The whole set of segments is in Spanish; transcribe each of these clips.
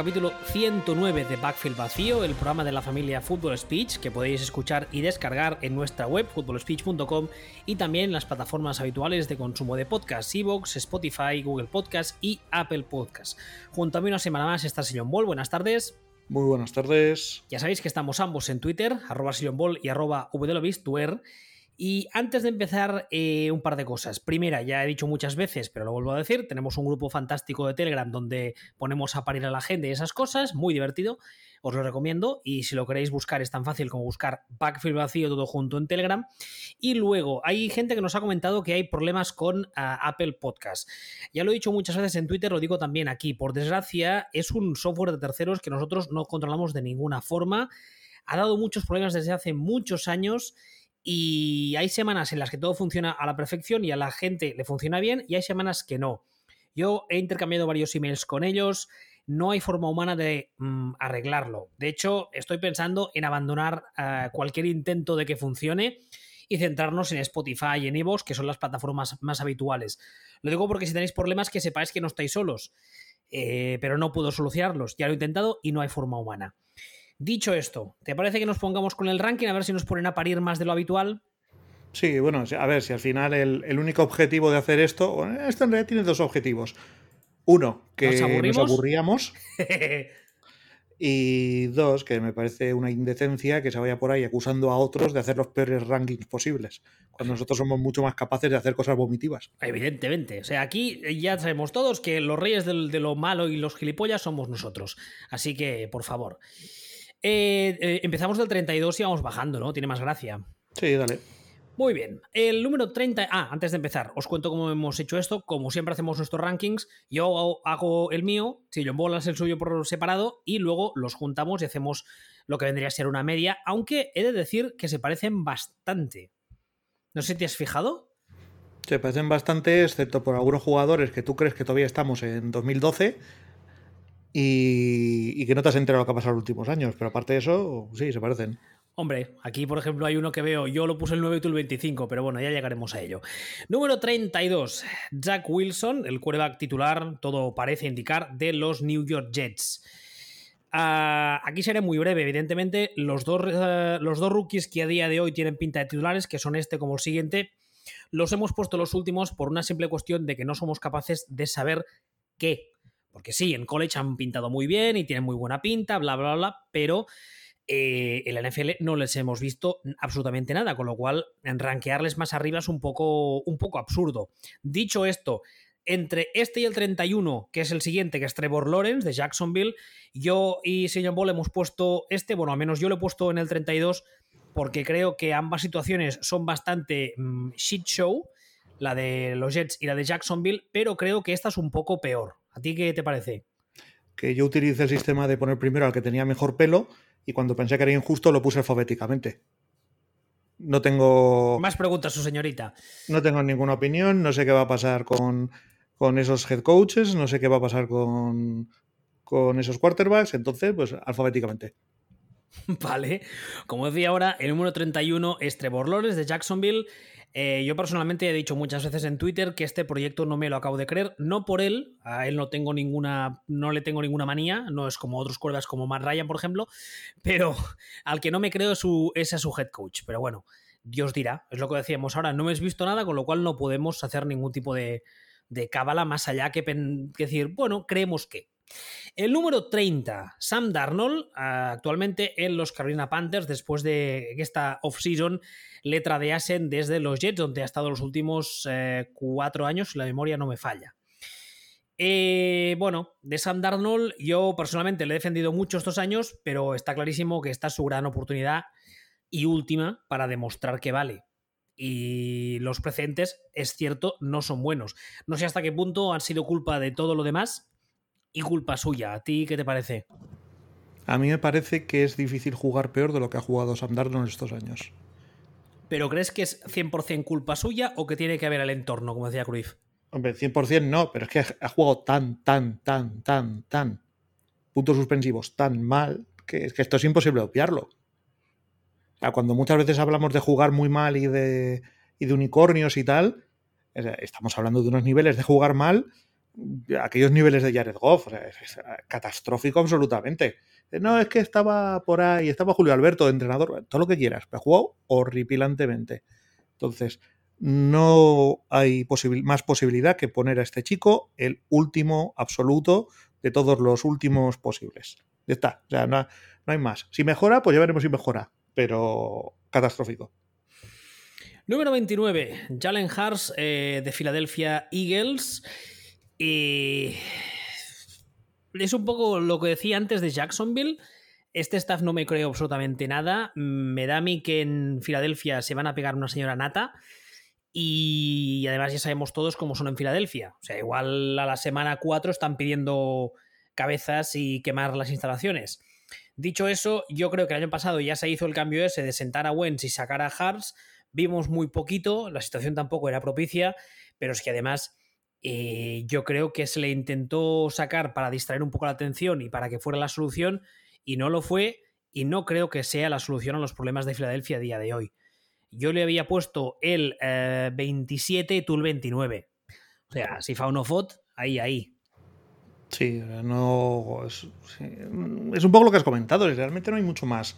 Capítulo 109 de Backfield Vacío, el programa de la familia Football Speech que podéis escuchar y descargar en nuestra web footballspeech.com y también en las plataformas habituales de consumo de podcast, Evox, Spotify, Google Podcast y Apple Podcast. Junto a mí una semana más está Sillon Ball, buenas tardes. Muy buenas tardes. Ya sabéis que estamos ambos en Twitter, arroba Ball y arroba. Y antes de empezar, eh, un par de cosas. Primera, ya he dicho muchas veces, pero lo vuelvo a decir, tenemos un grupo fantástico de Telegram donde ponemos a parir a la gente y esas cosas, muy divertido, os lo recomiendo. Y si lo queréis buscar, es tan fácil como buscar Backfield Vacío todo junto en Telegram. Y luego, hay gente que nos ha comentado que hay problemas con ah, Apple Podcast. Ya lo he dicho muchas veces en Twitter, lo digo también aquí. Por desgracia, es un software de terceros que nosotros no controlamos de ninguna forma. Ha dado muchos problemas desde hace muchos años y hay semanas en las que todo funciona a la perfección y a la gente le funciona bien y hay semanas que no. Yo he intercambiado varios emails con ellos, no hay forma humana de mm, arreglarlo. De hecho, estoy pensando en abandonar eh, cualquier intento de que funcione y centrarnos en Spotify y en Evox, que son las plataformas más habituales. Lo digo porque si tenéis problemas que sepáis que no estáis solos, eh, pero no puedo solucionarlos. Ya lo he intentado y no hay forma humana. Dicho esto, ¿te parece que nos pongamos con el ranking a ver si nos ponen a parir más de lo habitual? Sí, bueno, a ver, si al final el, único objetivo de hacer esto, esto en realidad tiene dos objetivos. Uno, que nos, aburríamos. y dos, que me parece una indecencia que se vaya por ahí acusando a otros de hacer los peores rankings posibles, cuando nosotros somos mucho más capaces de hacer cosas vomitivas. Evidentemente. O sea, aquí ya sabemos todos que los reyes de lo malo y los gilipollas somos nosotros. Así que, por favor. Eh, eh, empezamos del 32 y vamos bajando, ¿no? Tiene más gracia. Sí, dale. Muy bien. El número 30. Ah, antes de empezar, os cuento cómo hemos hecho esto. Como siempre hacemos nuestros rankings, yo hago el mío, si yo bolas el suyo por separado, y luego los juntamos y hacemos lo que vendría a ser una media, aunque he de decir que se parecen bastante. No sé si te has fijado. Se parecen bastante, excepto por algunos jugadores que tú crees que todavía estamos en 2012 y, que no te has enterado lo que ha pasado en los últimos años, pero aparte de eso, sí, se parecen. Hombre, aquí por ejemplo hay uno que veo, yo lo puse el 9 y tú el 25, pero bueno, ya llegaremos a ello. Número 32, Jack Wilson, el quarterback titular, todo parece indicar, de los New York Jets. Ah, aquí seré muy breve, evidentemente, los dos, eh, los dos rookies que a día de hoy tienen pinta de titulares, que son este como el siguiente, los hemos puesto los últimos por una simple cuestión de que no somos capaces de saber qué porque sí, en college han pintado muy bien y tienen muy buena pinta, bla, bla, bla, pero eh, en la NFL no les hemos visto absolutamente nada, con lo cual rankearles más arriba es un poco, un poco absurdo. Dicho esto, entre este y el 31, que es el siguiente, que es Trevor Lawrence de Jacksonville, yo y Señor Ball hemos puesto este, bueno, al menos yo lo he puesto en el 32 porque creo que ambas situaciones son bastante mm, shit show, la de los Jets y la de Jacksonville, pero creo que esta es un poco peor. ¿A ti qué te parece? Que yo utilicé el sistema de poner primero al que tenía mejor pelo y cuando pensé que era injusto lo puse alfabéticamente. No tengo. Más preguntas, su señorita. No tengo ninguna opinión, no sé qué va a pasar con, esos head coaches, no sé qué va a pasar con, con esos quarterbacks, entonces, pues alfabéticamente. Vale. Como decía ahora, el número 31 es Trevor Lawrence de Jacksonville. Eh, yo personalmente he dicho muchas veces en Twitter que este proyecto no me lo acabo de creer, no por él, a él no tengo ninguna, no le tengo ninguna manía, no es como otros cuerdas como Matt Ryan, por ejemplo, pero al que no me creo es, su, a su head coach. Pero bueno, Dios dirá, es lo que decíamos ahora, no me has visto nada, con lo cual no podemos hacer ningún tipo de, de cábala más allá que decir, bueno, creemos que. El número 30, Sam Darnold, actualmente en los Carolina Panthers, después de esta off-season le tradeasen desde los Jets, donde ha estado los últimos eh, cuatro años, si la memoria no me falla. Eh, bueno, de Sam Darnold yo personalmente le he defendido mucho estos años, pero está clarísimo que esta es su gran oportunidad y última para demostrar que vale. Y los precedentes, es cierto, no son buenos. No sé hasta qué punto han sido culpa de todo lo demás, y culpa suya. ¿A ti qué te parece? A mí me parece que es difícil jugar peor de lo que ha jugado Sam Darnold estos años. ¿Pero crees que es 100% culpa suya o que tiene que haber el entorno, como decía Cruyff? Hombre, 100% no, pero es que ha jugado tan, tan, tan, tan, tan, puntos suspensivos tan mal que, es que esto es imposible obviarlo. O sea, cuando muchas veces hablamos de jugar muy mal y de, y de unicornios y tal, estamos hablando de unos niveles de jugar mal aquellos niveles de Jared Goff, es catastrófico absolutamente. No, es que estaba por ahí, estaba Julio Alberto, entrenador, todo lo que quieras, pero jugó horripilantemente. Entonces, no hay más posibilidad que poner a este chico el último absoluto de todos los últimos posibles. Ya está, o sea, no, hay más. Si mejora, pues ya veremos si mejora, pero catastrófico. Número 29, Jalen Hars eh, de Philadelphia Eagles. Y es un poco lo que decía antes de Jacksonville. Este staff no me creo absolutamente nada. Me da a mí que en Filadelfia se van a pegar una señora nata. Y además ya sabemos todos cómo son en Filadelfia. O sea, igual a la semana 4 están pidiendo cabezas y quemar las instalaciones. Dicho eso, yo creo que el año pasado ya se hizo el cambio ese de sentar a Wentz y sacar a Hars. Vimos muy poquito, la situación tampoco era propicia, pero es que además eh, yo creo que se le intentó sacar para distraer un poco la atención y para que fuera la solución y no lo fue y no creo que sea la solución a los problemas de Filadelfia a día de hoy. Yo le había puesto el 27 y tú el 29. O sea, si fa uno fot, ahí, ahí. Sí, no. Es, es, un poco lo que has comentado, realmente no hay mucho más.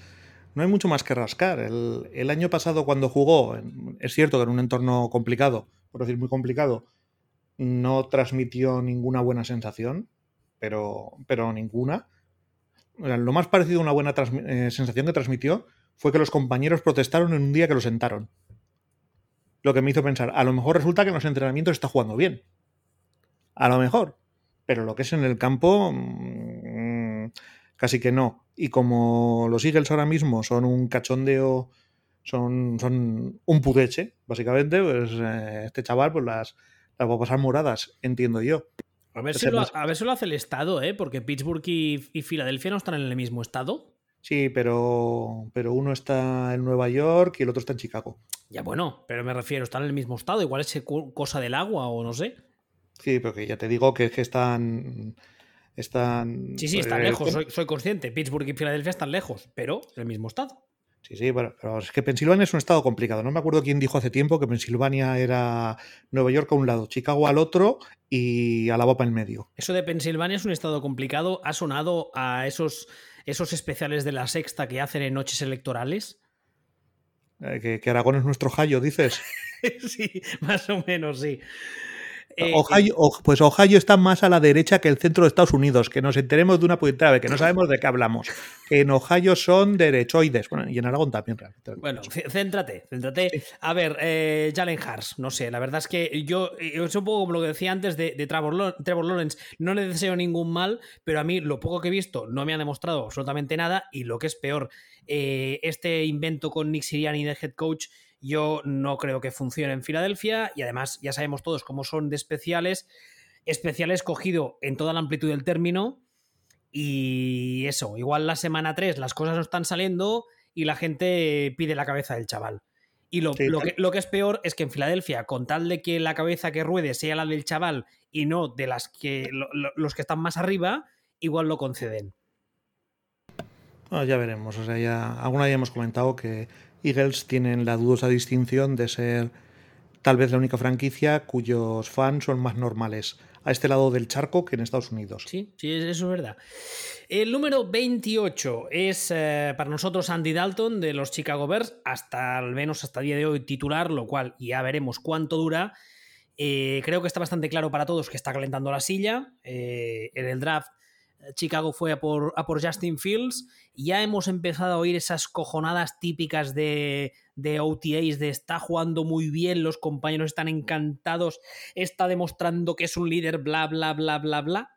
No hay mucho más que rascar. El año pasado, cuando jugó, es cierto que en un entorno complicado, por decir muy complicado, no transmitió ninguna buena sensación, pero, pero ninguna. Lo más parecido a una buena eh, sensación que transmitió fue que los compañeros protestaron en un día que lo sentaron. Lo que me hizo pensar, a lo mejor resulta que en los entrenamientos está jugando bien. A lo mejor. Pero lo que es en el campo, mmm, casi que no. Y como los Eagles ahora mismo son un cachondeo, son, son un pudeche, básicamente, pues eh, este chaval, pues las, las pasar moradas, entiendo yo. A ver, si lo, a ver si lo hace el Estado, ¿eh? Porque Pittsburgh y, Filadelfia no están en el mismo estado. Sí, pero, pero uno está en Nueva York y el otro está en Chicago. Ya bueno, pero me refiero, están en el mismo estado. Igual es cosa del agua o no sé. Sí, pero que ya te digo que, que están. Están. Sí, sí, están eh, lejos, soy, soy, consciente. Pittsburgh y Filadelfia están lejos, pero en el mismo estado. Sí, sí, bueno, pero es que Pensilvania es un estado complicado. No me acuerdo quién dijo hace tiempo que Pensilvania era Nueva York a un lado, Chicago al otro y Alabama en medio. Eso de Pensilvania es un estado complicado. ¿Ha sonado a esos, esos especiales de la sexta que hacen en noches electorales? Eh, que, que, Aragón es nuestro Jayo, dices. sí, más o menos, sí. Eh, Ohio, pues Ohio está más a la derecha que el centro de Estados Unidos. Que nos enteremos de una puñetera que no sabemos de qué hablamos. Que en Ohio son derechoides. Bueno, y en Aragón también. Bueno, céntrate, céntrate. A ver, eh, Jalen Hars, no sé, la verdad es que yo, eh, es un poco como lo que decía antes de, Trevor, Lawrence. No le deseo ningún mal, pero a mí lo poco que he visto no me ha demostrado absolutamente nada. Y lo que es peor, este invento con Nick Siriani de head coach yo no creo que funcione en Filadelfia y además ya sabemos todos cómo son de especiales. Especiales cogido en toda la amplitud del término y eso, igual la semana 3 las cosas no están saliendo y la gente pide la cabeza del chaval. Y lo, que, lo, que, es peor es que en Filadelfia, con tal de que la cabeza que ruede sea la del chaval y no de las que los que están más arriba, igual lo conceden. ya veremos. O sea, ya alguna ya hemos comentado que Eagles tienen la dudosa distinción de ser tal vez la única franquicia cuyos fans son más normales a este lado del charco que en Estados Unidos. Sí, sí, eso es verdad. El número 28 es eh, para nosotros Andy Dalton de los Chicago Bears, hasta al menos hasta el día de hoy titular, lo cual ya veremos cuánto dura. Eh, creo que está bastante claro para todos que está calentando la silla. Eh, en el draft Chicago fue a por, a por Justin Fields ya hemos empezado a oír esas cojonadas típicas de, de OTAs de está jugando muy bien, los compañeros están encantados, está demostrando que es un líder, bla, bla, bla, bla, bla.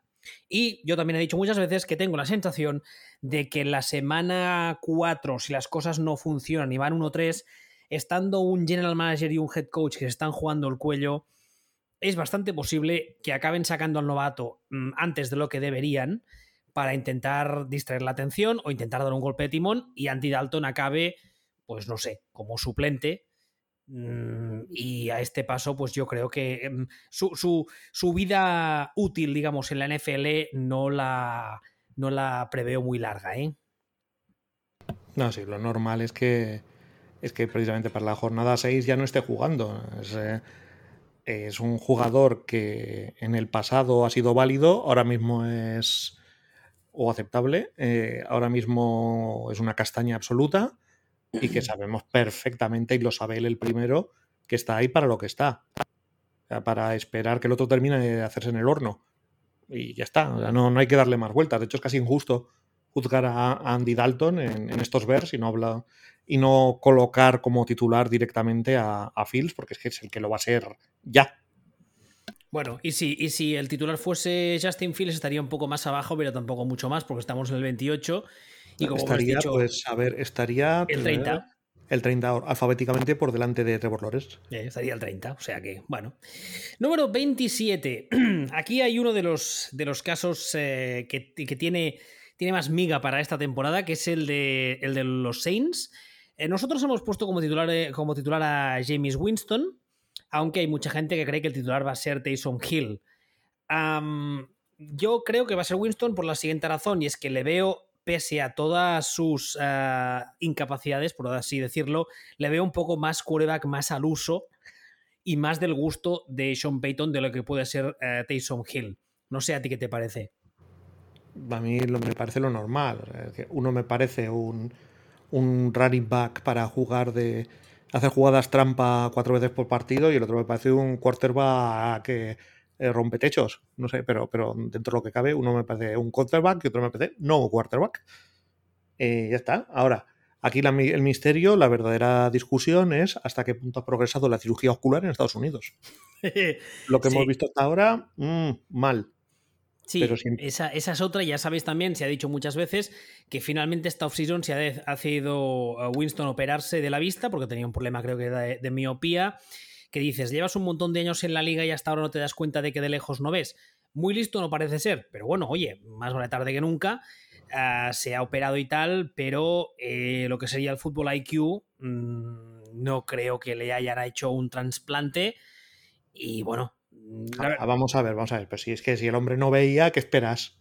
Y yo también he dicho muchas veces que tengo la sensación de que la semana 4, si las cosas no funcionan y van 1-3, estando un general manager y un head coach que se están jugando el cuello, es bastante posible que acaben sacando al novato mm, antes de lo que deberían para intentar distraer la atención o intentar dar un golpe de timón y Andy Dalton acabe, pues no sé, como suplente. Mm, y a este paso, pues yo creo que mm, su, su, vida útil, digamos, en la NFL no la, no la preveo muy larga, ¿eh? No, sí, lo normal es que es que precisamente para la jornada 6 ya no esté jugando. Es, eh, es un jugador que en el pasado ha sido válido, ahora mismo es o aceptable, eh, ahora mismo es una castaña absoluta y que sabemos perfectamente, y lo sabe él el primero, que está ahí para lo que está. para esperar que el otro termine de hacerse en el horno. Y ya está, no, no, hay que darle más vueltas. De hecho, es casi injusto juzgar a, Andy Dalton en, estos vers y no, habla, y no colocar como titular directamente a, a Fields, porque es que es el que lo va a ser ya. Bueno, y si, y si el titular fuese Justin Fields estaría un poco más abajo, pero tampoco mucho más, porque estamos en el 28. Y como estaría, pues, a ver, estaría. El 30 el 30 alfabéticamente por delante de Trevor Lawrence. Eh, estaría el 30, o sea que, bueno. Número 27. Aquí hay uno de los, de los casos eh, que, tiene, tiene más miga para esta temporada, que es el de, el de los Saints. Eh, nosotros hemos puesto como titular, como titular a James Winston, aunque hay mucha gente que cree que el titular va a ser Taysom Hill. yo creo que va a ser Winston por la siguiente razón, y es que le veo pese a todas sus eh, incapacidades, por así decirlo, le veo un poco más quarterback, más al uso y más del gusto de Sean Payton de lo que puede ser uh, Taysom Hill. No sé a ti qué te parece. A mí me parece lo normal. Uno me parece un, un running back para jugar de hacer jugadas trampa cuatro veces por partido y el otro me parece un quarterback que eh, rompe techos, no sé, pero, pero dentro de lo que cabe, uno me parece un quarterback y otro me parece no quarterback. Eh, ya está. Ahora, aquí el misterio, la verdadera discusión es hasta qué punto ha progresado la cirugía ocular en Estados Unidos. lo que hemos visto hasta ahora, mm, mal. Sí, esa, es otra, ya sabéis también, se ha dicho muchas veces que finalmente esta off-season se ha, sido Winston operarse de la vista porque tenía un problema creo que de, de miopía que dices, llevas un montón de años en la liga y hasta ahora no te das cuenta de que de lejos no ves. Muy listo no parece ser, pero bueno, oye, más vale tarde que nunca. Ah, se ha operado y tal, pero eh, lo que sería el fútbol IQ, mm, no creo que le hayan hecho un trasplante. Y bueno. Ah, vamos a ver, vamos a ver. Pero si es que si el hombre no veía, ¿qué esperas?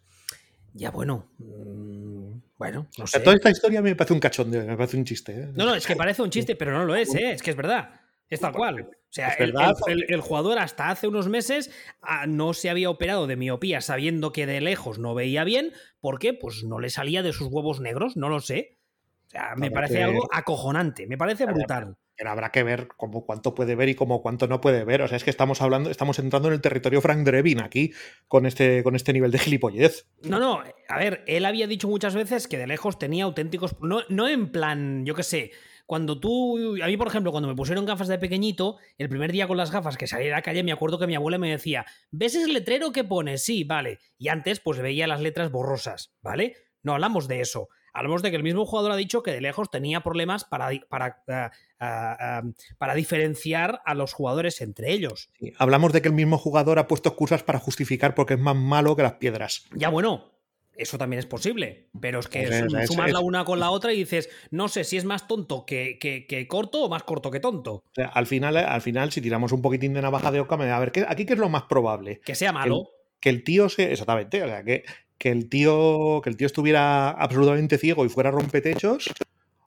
Ya bueno. Mm, bueno, no sé. Toda esta historia me parece un cachondeo, me parece un chiste. ¿eh? No, no, es que parece un chiste, pero no lo es, ¿eh? es que es verdad. Es tal cual. O sea, el, jugador hasta hace unos meses ah, no se había operado de miopía sabiendo que de lejos no veía bien. ¿Por qué? Pues no le salía de sus huevos negros, no lo sé. O sea, me parece algo acojonante, me parece brutal. Pero habrá que ver cómo cuánto puede ver y cómo cuánto no puede ver. O sea, es que estamos hablando, estamos entrando en el territorio Frank Drevin aquí con este, con este nivel de gilipollez. No, no, a ver, él había dicho muchas veces que de lejos tenía auténticos. No, no en plan, yo qué sé cuando tú, a mí por ejemplo, cuando me pusieron gafas de pequeñito, el primer día con las gafas que salí a la calle, me acuerdo que mi abuela me decía, ¿ves ese letrero que pone? Sí, vale. Y antes pues veía las letras borrosas, ¿vale? No hablamos de eso. Hablamos de que el mismo jugador ha dicho que de lejos tenía problemas para, para, para diferenciar a los jugadores entre ellos. hablamos de que el mismo jugador ha puesto excusas para justificar porque es más malo que las piedras. Ya bueno, eso también es posible, pero es que sumas la una con la otra y dices, no sé si es más tonto que, que, corto o más corto que tonto. al, final, al final, si tiramos un poquitín de navaja de oca, a ver, ¿aquí qué es lo más probable? Que sea malo. Que el, tío se. Exactamente, o sea, que, que, el tío, que el tío estuviera absolutamente ciego y fuera rompetechos,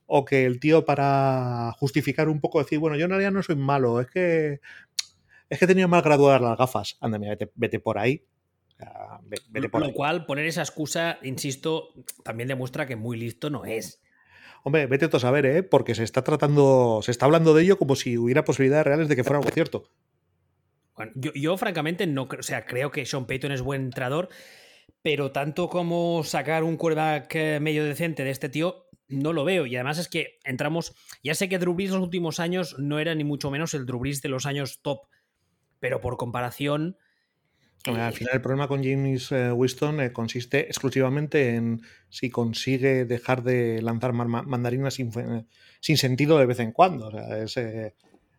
o que el tío, para justificar un poco, decir, bueno, yo en realidad no soy malo, es que. Es que tenía mal graduadas las gafas. Anda, mira, vete por ahí lo cual, poner esa excusa, insisto, también demuestra que muy listo no es. Hombre, vete a saber, ¿eh? Porque se está tratando, se está hablando de ello como si hubiera posibilidades reales de que fuera algo cierto. Bueno, yo, francamente no creo, o sea, creo que Sean Payton es buen entrenador, pero tanto como sacar un quarterback eh, medio decente de este tío, no lo veo. Y además es que entramos, ya sé que Drew Brees en los últimos años no era ni mucho menos el Drew Brees de los años top, pero por comparación al final el problema con James eh, Winston eh, consiste exclusivamente en si consigue dejar de lanzar mandarinas sin, sentido de vez en cuando. O sea, es,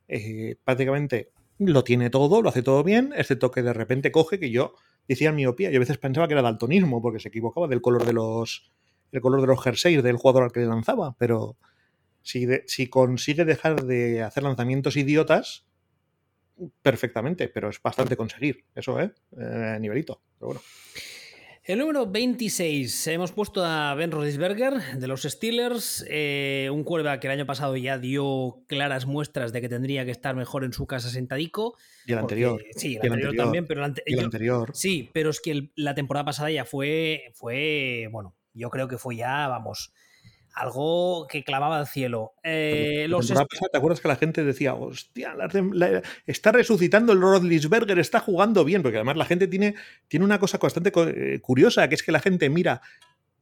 eh, prácticamente lo tiene todo, lo hace todo bien, excepto que de repente coge que yo decía miopía. Yo a veces pensaba que era daltonismo porque se equivocaba del color de los el color de los jerseys del jugador al que le lanzaba, pero si, si consigue dejar de hacer lanzamientos idiotas, perfectamente, pero es bastante conseguir eso, ¿eh? eh nivelito. Pero bueno. El número 26, hemos puesto a Ben Roethlisberger de los Steelers, eh, un cuerva que el año pasado ya dio claras muestras de que tendría que estar mejor en su casa sentadico. Y el anterior. Sí, el, anterior, también, pero el, anterior. Sí, pero es que la temporada pasada ya fue, fue, bueno, yo creo que fue ya, vamos, algo que clavaba al cielo. Eh, ¿Te acuerdas que la gente decía, hostia, está resucitando el Rodlisberger, está jugando bien? Porque además la gente tiene, tiene una cosa bastante eh, curiosa, que es que la gente mira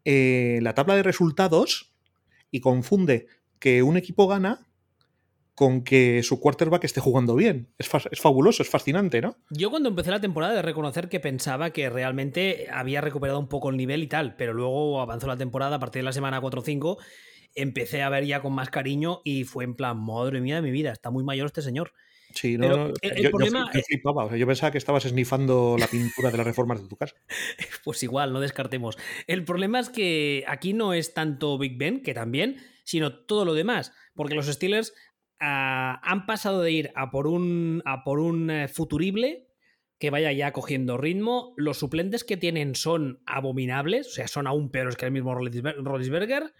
eh, la tabla de resultados y confunde que un equipo gana con que su quarterback esté jugando bien. Es, fabuloso, es fascinante, ¿no? Yo cuando empecé la temporada de reconocer que pensaba que realmente había recuperado un poco el nivel y tal, pero luego avanzó la temporada a partir de la semana 4 o 5, empecé a ver ya con más cariño y fue en plan, madre mía de mi vida, está muy mayor este señor. Sí, no, yo, problema... yo, pensaba que estabas esnifando la pintura de las reformas de tu casa. Pues igual, no descartemos. El problema es que aquí no es tanto Big Ben, que también, sino todo lo demás. Porque los Steelers Ah, han pasado de ir a por un, a por un eh, futurible que vaya ya cogiendo ritmo. Los suplentes que tienen son abominables, o sea, son aún peores que el mismo Rodisberger.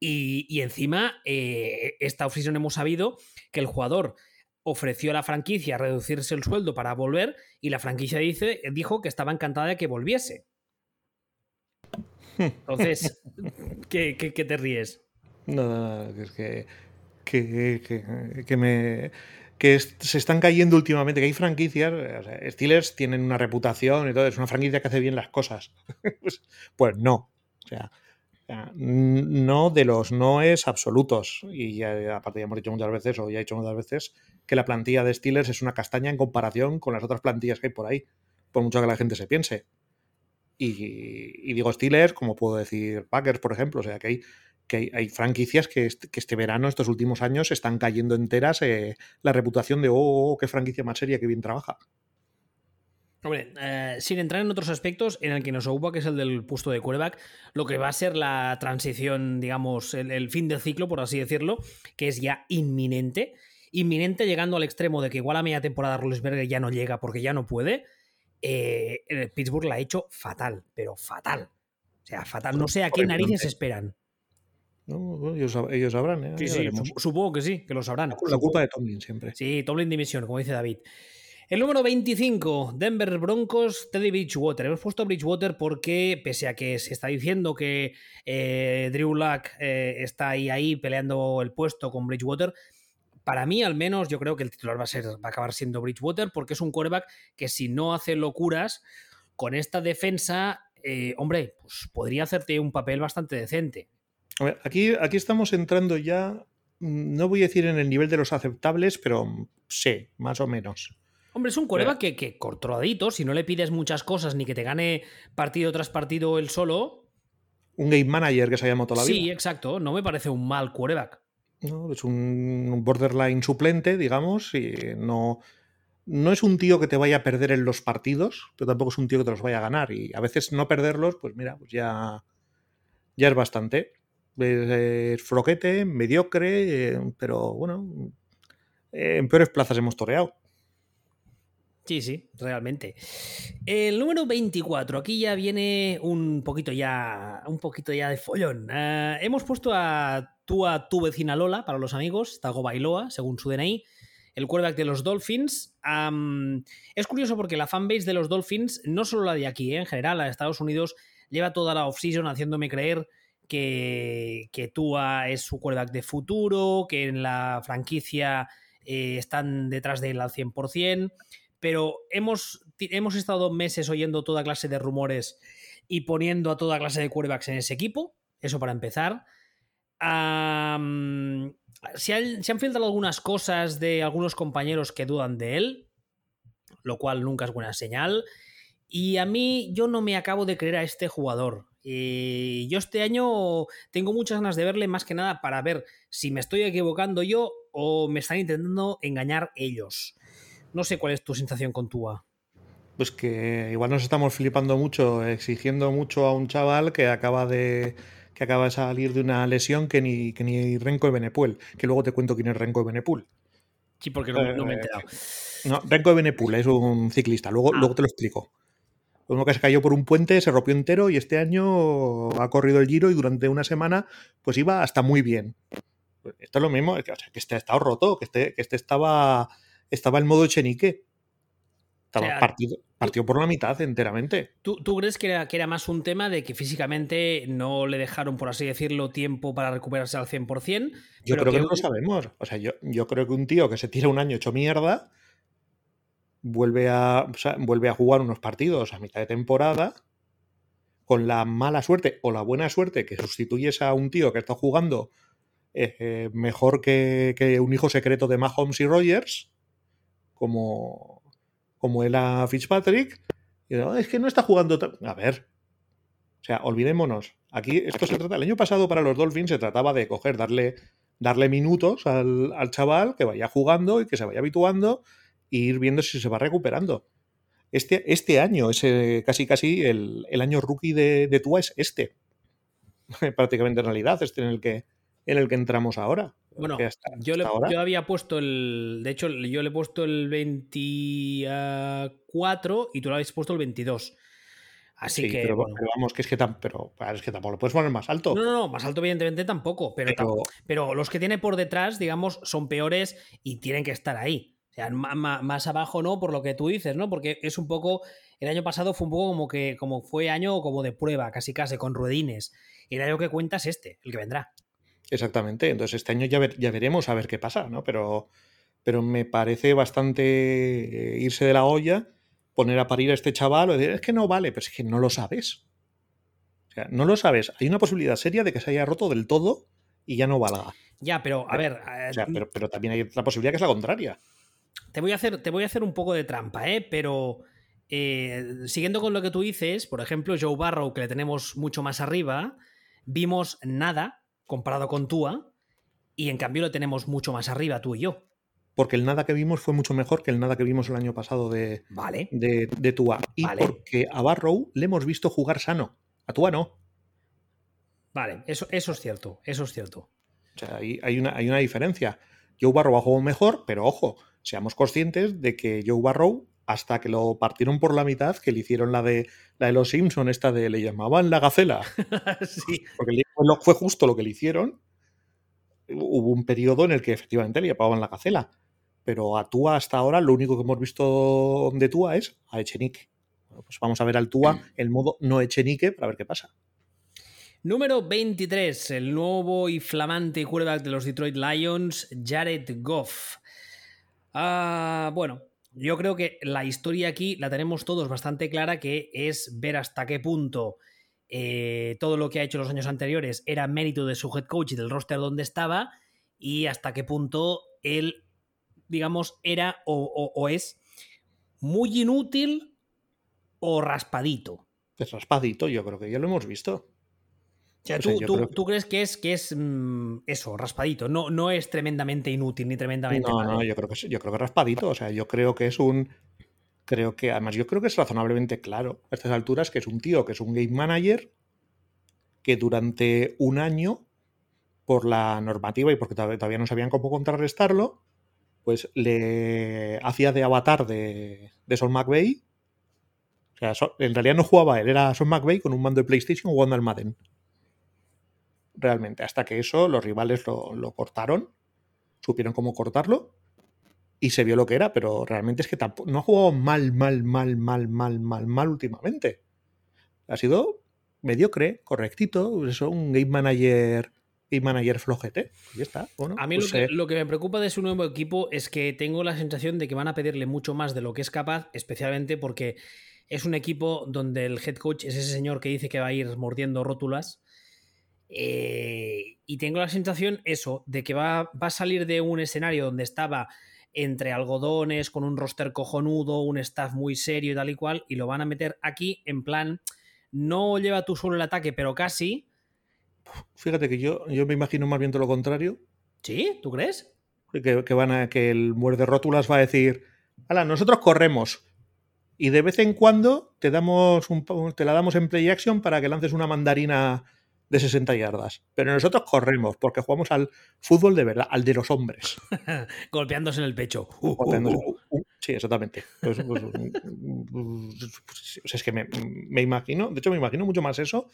Y, y, encima, eh, esta oficina hemos sabido que el jugador ofreció a la franquicia reducirse el sueldo para volver y la franquicia dice, dijo que estaba encantada de que volviese. Entonces, ¿qué, qué te ríes? No, es que que, que, me que se están cayendo últimamente, que hay franquicias, Steelers tienen una reputación y todo, es una franquicia que hace bien las cosas. Pues, pues, no, o sea, no de los noes absolutos. Y ya, aparte ya hemos dicho muchas veces, o ya he dicho muchas veces, que la plantilla de Steelers es una castaña en comparación con las otras plantillas que hay por ahí, por mucho que la gente se piense. Y, y digo Steelers, como puedo decir Packers, por ejemplo, o sea que hay que hay, franquicias que este, verano, estos últimos años, están cayendo enteras eh, la reputación de, oh, qué franquicia más seria, que bien trabaja. Hombre, eh, sin entrar en otros aspectos, en el que nos ocupa, que es el del puesto de quarterback, lo que va a ser la transición, digamos, el, fin del ciclo, por así decirlo, que es ya inminente. Inminente llegando al extremo de que igual a media temporada Rollesberger ya no llega porque ya no puede. Eh, Pittsburgh la ha hecho fatal, pero fatal. O sea, fatal. No sé a qué narices esperan. No, ellos, sabrán, ¿eh? Sí, sí, supongo que sí, que lo sabrán. La, culpa de Tomlin siempre. Sí, Tomlin dimisión, como dice David. El número 25, Denver Broncos, Teddy Bridgewater. Hemos puesto Bridgewater porque, pese a que se está diciendo que eh, Drew Luck eh, está ahí, ahí peleando el puesto con Bridgewater, para mí al menos yo creo que el titular va a, ser, va a acabar siendo Bridgewater porque es un quarterback que si no hace locuras, con esta defensa, hombre, pues podría hacerte un papel bastante decente aquí, aquí estamos entrando ya, mm, no voy a decir en el nivel de los aceptables, pero mm, sí, más o menos. Hombre, es un coreback que, que controladito, si no le pides muchas cosas ni que te gane partido tras partido él solo. Un game manager que se haya toda la vida. Sí, exacto. No me parece un mal quarterback. No, es un borderline suplente, digamos, y no, no es un tío que te vaya a perder en los partidos, pero tampoco es un tío que te los vaya a ganar. Y a veces no perderlos, pues mira, pues ya, ya es bastante es froquete, mediocre, eh, pero bueno, en peores plazas hemos toreado. Sí, sí, realmente. El número 24, aquí ya viene un poquito ya, un poquito ya de follón. Eh, hemos puesto a tú a tu vecina Lola para los amigos, Tago Bailoa, según su DNI, el quarterback de los Dolphins. es curioso porque la fanbase de los Dolphins, no solo la de aquí, eh, en general, la de Estados Unidos, lleva toda la offseason haciéndome creer que, Tua es su quarterback de futuro, que en la franquicia eh, están detrás de él al 100%, pero hemos, hemos estado meses oyendo toda clase de rumores y poniendo a toda clase de quarterbacks en ese equipo, eso para empezar. se, han, se han filtrado algunas cosas de algunos compañeros que dudan de él, lo cual nunca es buena señal. Y a mí yo no me acabo de creer a este jugador. Y yo este año tengo muchas ganas de verle más que nada para ver si me estoy equivocando yo o me están intentando engañar ellos. No sé cuál es tu sensación con Tua. Pues que igual nos estamos flipando mucho, exigiendo mucho a un chaval que acaba de que acaba de salir de una lesión que ni, que ni Renko de Benepul, que luego te cuento quién es Renko de Benepul. Sí, porque no, me he enterado. No, Renko de Benepul es un ciclista, luego, ah. luego te lo explico. Uno que se cayó por un puente, se rompió entero y este año ha corrido el giro y durante una semana pues iba hasta muy bien. Esto es lo mismo, que, este ha estado roto, que este, que este estaba, estaba en modo Chenique. Estaba partido, partió por la mitad enteramente. ¿Tú, tú crees que era, que era, más un tema de que físicamente no le dejaron, por así decirlo, tiempo para recuperarse al 100%? Yo creo que, no lo sabemos. O sea, yo, yo creo que un tío que se tira un año hecho mierda vuelve a, vuelve a jugar unos partidos a mitad de temporada con la mala suerte o la buena suerte que sustituyes a un tío que está jugando eh, mejor que, un hijo secreto de Mahomes y Rogers, como, como era Fitzpatrick. Y es que no está jugando. A ver. O sea, olvidémonos. Aquí esto se trata. El año pasado para los Dolphins se trataba de coger, darle, darle minutos al, al chaval que vaya jugando y que se vaya habituando ir viendo si se va recuperando. Este, este año, ese, casi casi el, año rookie de, de Tua es este. Prácticamente en realidad, este en el que, en el que entramos ahora. Bueno, yo, le, yo, había puesto el. De hecho, yo le he puesto el 24 y tú lo habéis puesto el 22. Así que. Pero, vamos, que es que, pero, es que tampoco lo puedes poner más alto. No, no, no, más alto, evidentemente tampoco. Pero, pero... pero los que tiene por detrás, digamos, son peores y tienen que estar ahí. O sea, más, abajo no, por lo que tú dices, ¿no? Porque es un poco. El año pasado fue un poco como que como fue año como de prueba, casi casi, con ruedines. Y el año que cuenta es este, el que vendrá. Exactamente. Entonces, este año ya, ya veremos a ver qué pasa, ¿no? Pero, pero me parece bastante eh, irse de la olla, poner a parir a este chaval o decir, es que no vale, pero es que no lo sabes. O sea, no lo sabes. Hay una posibilidad seria de que se haya roto del todo y ya no valga. Ya, pero a ver. O sea, pero, pero también hay la posibilidad que es la contraria. Te voy a hacer, te voy a hacer un poco de trampa, ¿eh? Pero eh, siguiendo con lo que tú dices, por ejemplo, Joe Barrow, que le tenemos mucho más arriba, vimos nada comparado con Tua, y en cambio lo tenemos mucho más arriba, tú y yo. Porque el nada que vimos fue mucho mejor que el nada que vimos el año pasado de, vale. de, de Tua. Y porque a Barrow le hemos visto jugar sano. A Tua no. Vale, eso, eso es cierto, eso es cierto. O sea, hay, hay, una, hay una diferencia. Joe Barrow ha jugado mejor, pero ojo, seamos conscientes de que Joe Barrow, hasta que lo partieron por la mitad, que le hicieron la de, la de los Simpson, esta de le llamaban la gacela. sí. Porque fue justo lo que le hicieron. Hubo un periodo en el que efectivamente le llamaban la gacela. Pero a Tua hasta ahora lo único que hemos visto de Tua es a Echenique. pues vamos a ver al Tua el modo no Echenique para ver qué pasa. Número 23, el nuevo y flamante quarterback de los Detroit Lions, Jared Goff. Ah, bueno, yo creo que la historia aquí la tenemos todos bastante clara, que es ver hasta qué punto eh, todo lo que ha hecho los años anteriores era mérito de su head coach y del roster donde estaba, y hasta qué punto él, digamos, era o, es muy inútil o raspadito. Es raspadito, yo creo que ya lo hemos visto. O sea, tú, crees que es, que es mm, eso, raspadito, no, no es tremendamente inútil ni tremendamente. No, no, yo creo que yo creo que raspadito. O sea, yo creo que es un. Creo que, además, yo creo que es razonablemente claro a estas alturas que es un tío que es un game manager que durante un año, por la normativa y porque todavía no sabían cómo contrarrestarlo, pues le hacía de avatar de, de Son McVeigh. O sea, en realidad no jugaba él, era Son McVeigh con un mando de PlayStation jugando al Madden realmente. Hasta que eso los rivales lo, cortaron, supieron cómo cortarlo y se vio lo que era, pero realmente es que tampoco, no ha jugado mal, mal, mal, mal, mal, mal, mal últimamente. Ha sido mediocre, correctito, eso, un game manager game manager flojete. Y está. a mí lo, pues que, lo, que, me preocupa de su nuevo equipo es que tengo la sensación de que van a pedirle mucho más de lo que es capaz, especialmente porque es un equipo donde el head coach es ese señor que dice que va a ir mordiendo rótulas eh, y tengo la sensación, eso, de que va, va, a salir de un escenario donde estaba entre algodones, con un roster cojonudo, un staff muy serio y tal y cual, y lo van a meter aquí en plan, no lleva tú solo el ataque, pero casi. Fíjate que yo, yo me imagino más bien todo lo contrario. ¿Sí? ¿Tú crees? Que, que van a, que el muerde rótulas va a decir, ala, nosotros corremos. Y de vez en cuando te damos un, te la damos en play action para que lances una mandarina de 60 yardas. Pero nosotros corremos porque jugamos al fútbol de verdad, al de los hombres. Golpeándose en el pecho. Uh, uh, uh. Sí, exactamente. Pues, pues, pues, es que me, me, imagino, de hecho me imagino mucho más eso,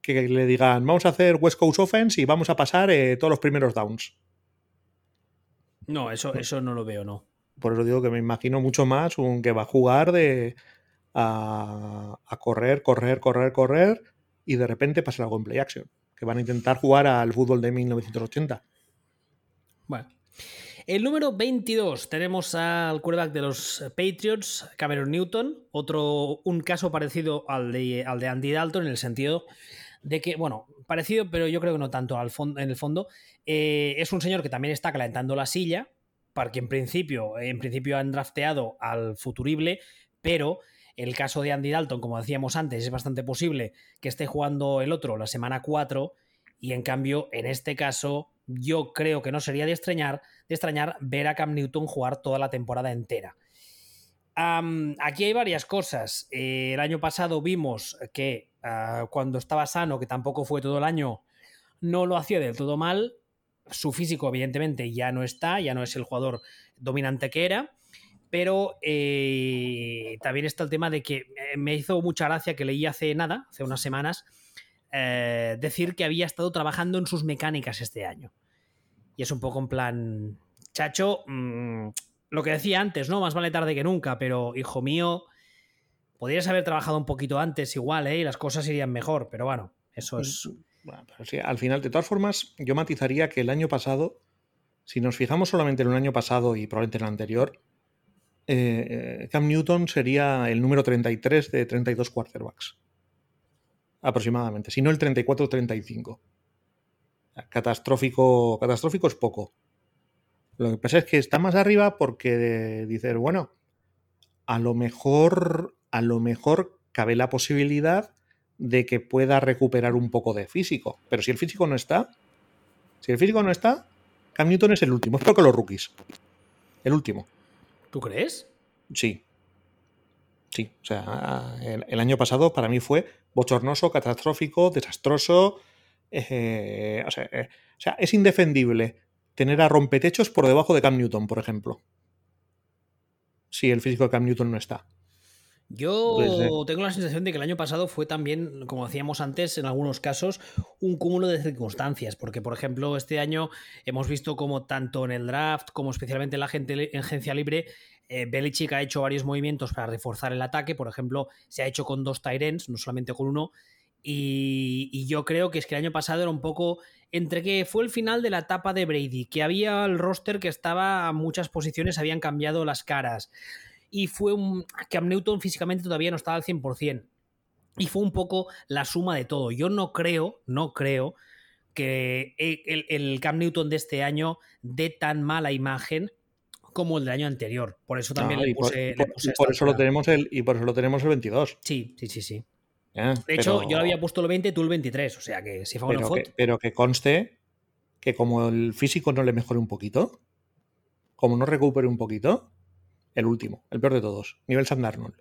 que le digan, vamos a hacer West Coast Offense y vamos a pasar eh, todos los primeros downs. No, eso, eso no lo veo, no. Por eso digo que me imagino mucho más un que va a jugar de a, a correr, correr, correr, correr y de repente pasa algo en play action. Que van a intentar jugar al fútbol de 1980. Bueno. El número 22 tenemos al quarterback de los Patriots, Cameron Newton, otro, un caso parecido al de, al de Andy Dalton en el sentido de que, bueno, parecido, pero yo creo que no tanto al fondo, en el fondo. Eh, es un señor que también está calentando la silla, para que en principio, en principio han drafteado al futurible, pero el caso de Andy Dalton, como decíamos antes, es bastante posible que esté jugando el otro la semana 4 y en cambio, en este caso, yo creo que no sería de extrañar, de extrañar ver a Cam Newton jugar toda la temporada entera. aquí hay varias cosas. Eh, el año pasado vimos que ah, cuando estaba sano, que tampoco fue todo el año, no lo hacía del todo mal. Su físico, evidentemente, ya no está, ya no es el jugador dominante que era. Pero eh, también está el tema de que eh, me hizo mucha gracia que leí hace nada, hace unas semanas, eh, decir que había estado trabajando en sus mecánicas este año. Y es un poco en plan, chacho, mm, lo que decía antes, ¿no? Más vale tarde que nunca, pero hijo mío, podrías haber trabajado un poquito antes igual, ¿eh? Y las cosas irían mejor, pero bueno, eso es... Bueno, al final, de todas formas, yo matizaría que el año pasado, si nos fijamos solamente en un año pasado y probablemente en el anterior, eh, Cam Newton sería el número 33 de 32 quarterbacks aproximadamente, si no el 34-35. Catastrófico, catastrófico es poco. Lo que pasa es que está más arriba porque dices, bueno, a lo mejor, a lo mejor cabe la posibilidad de que pueda recuperar un poco de físico. Pero si el físico no está, si el físico no está, Cam Newton es el último. Es que los rookies. El último. ¿Tú crees? Sí. Sí. O sea, el año pasado para mí fue bochornoso, catastrófico, desastroso. Eh, eh, o, sea, es indefendible tener a rompetechos por debajo de Cam Newton, por ejemplo. Si el físico de Cam Newton no está. Yo tengo la sensación de que el año pasado fue también, como decíamos antes, en algunos casos, un cúmulo de circunstancias. Porque, por ejemplo, este año hemos visto como tanto en el draft como especialmente en la agencia libre eh, Belichick ha hecho varios movimientos para reforzar el ataque. Por ejemplo, se ha hecho con dos Tyrants, no solamente con uno. Y, yo creo que es que el año pasado era un poco entre que fue el final de la etapa de Brady, que había el roster que estaba a muchas posiciones, habían cambiado las caras. Y fue un. Cam Newton físicamente todavía no estaba al 100%. Y fue un poco la suma de todo. Yo no creo, no creo que el, el Cam Newton de este año dé tan mala imagen como el del año anterior. Por eso también le puse. Por, eso lo tenemos el, y por eso lo tenemos el 22. Sí, sí, sí, sí. de hecho, yo lo había puesto el 20, tú el 23. O sea que si fue pero, foto... que, pero que conste que como el físico no le mejore un poquito, como no recupere un poquito, el último, el peor de todos, nivel Sam Arnold.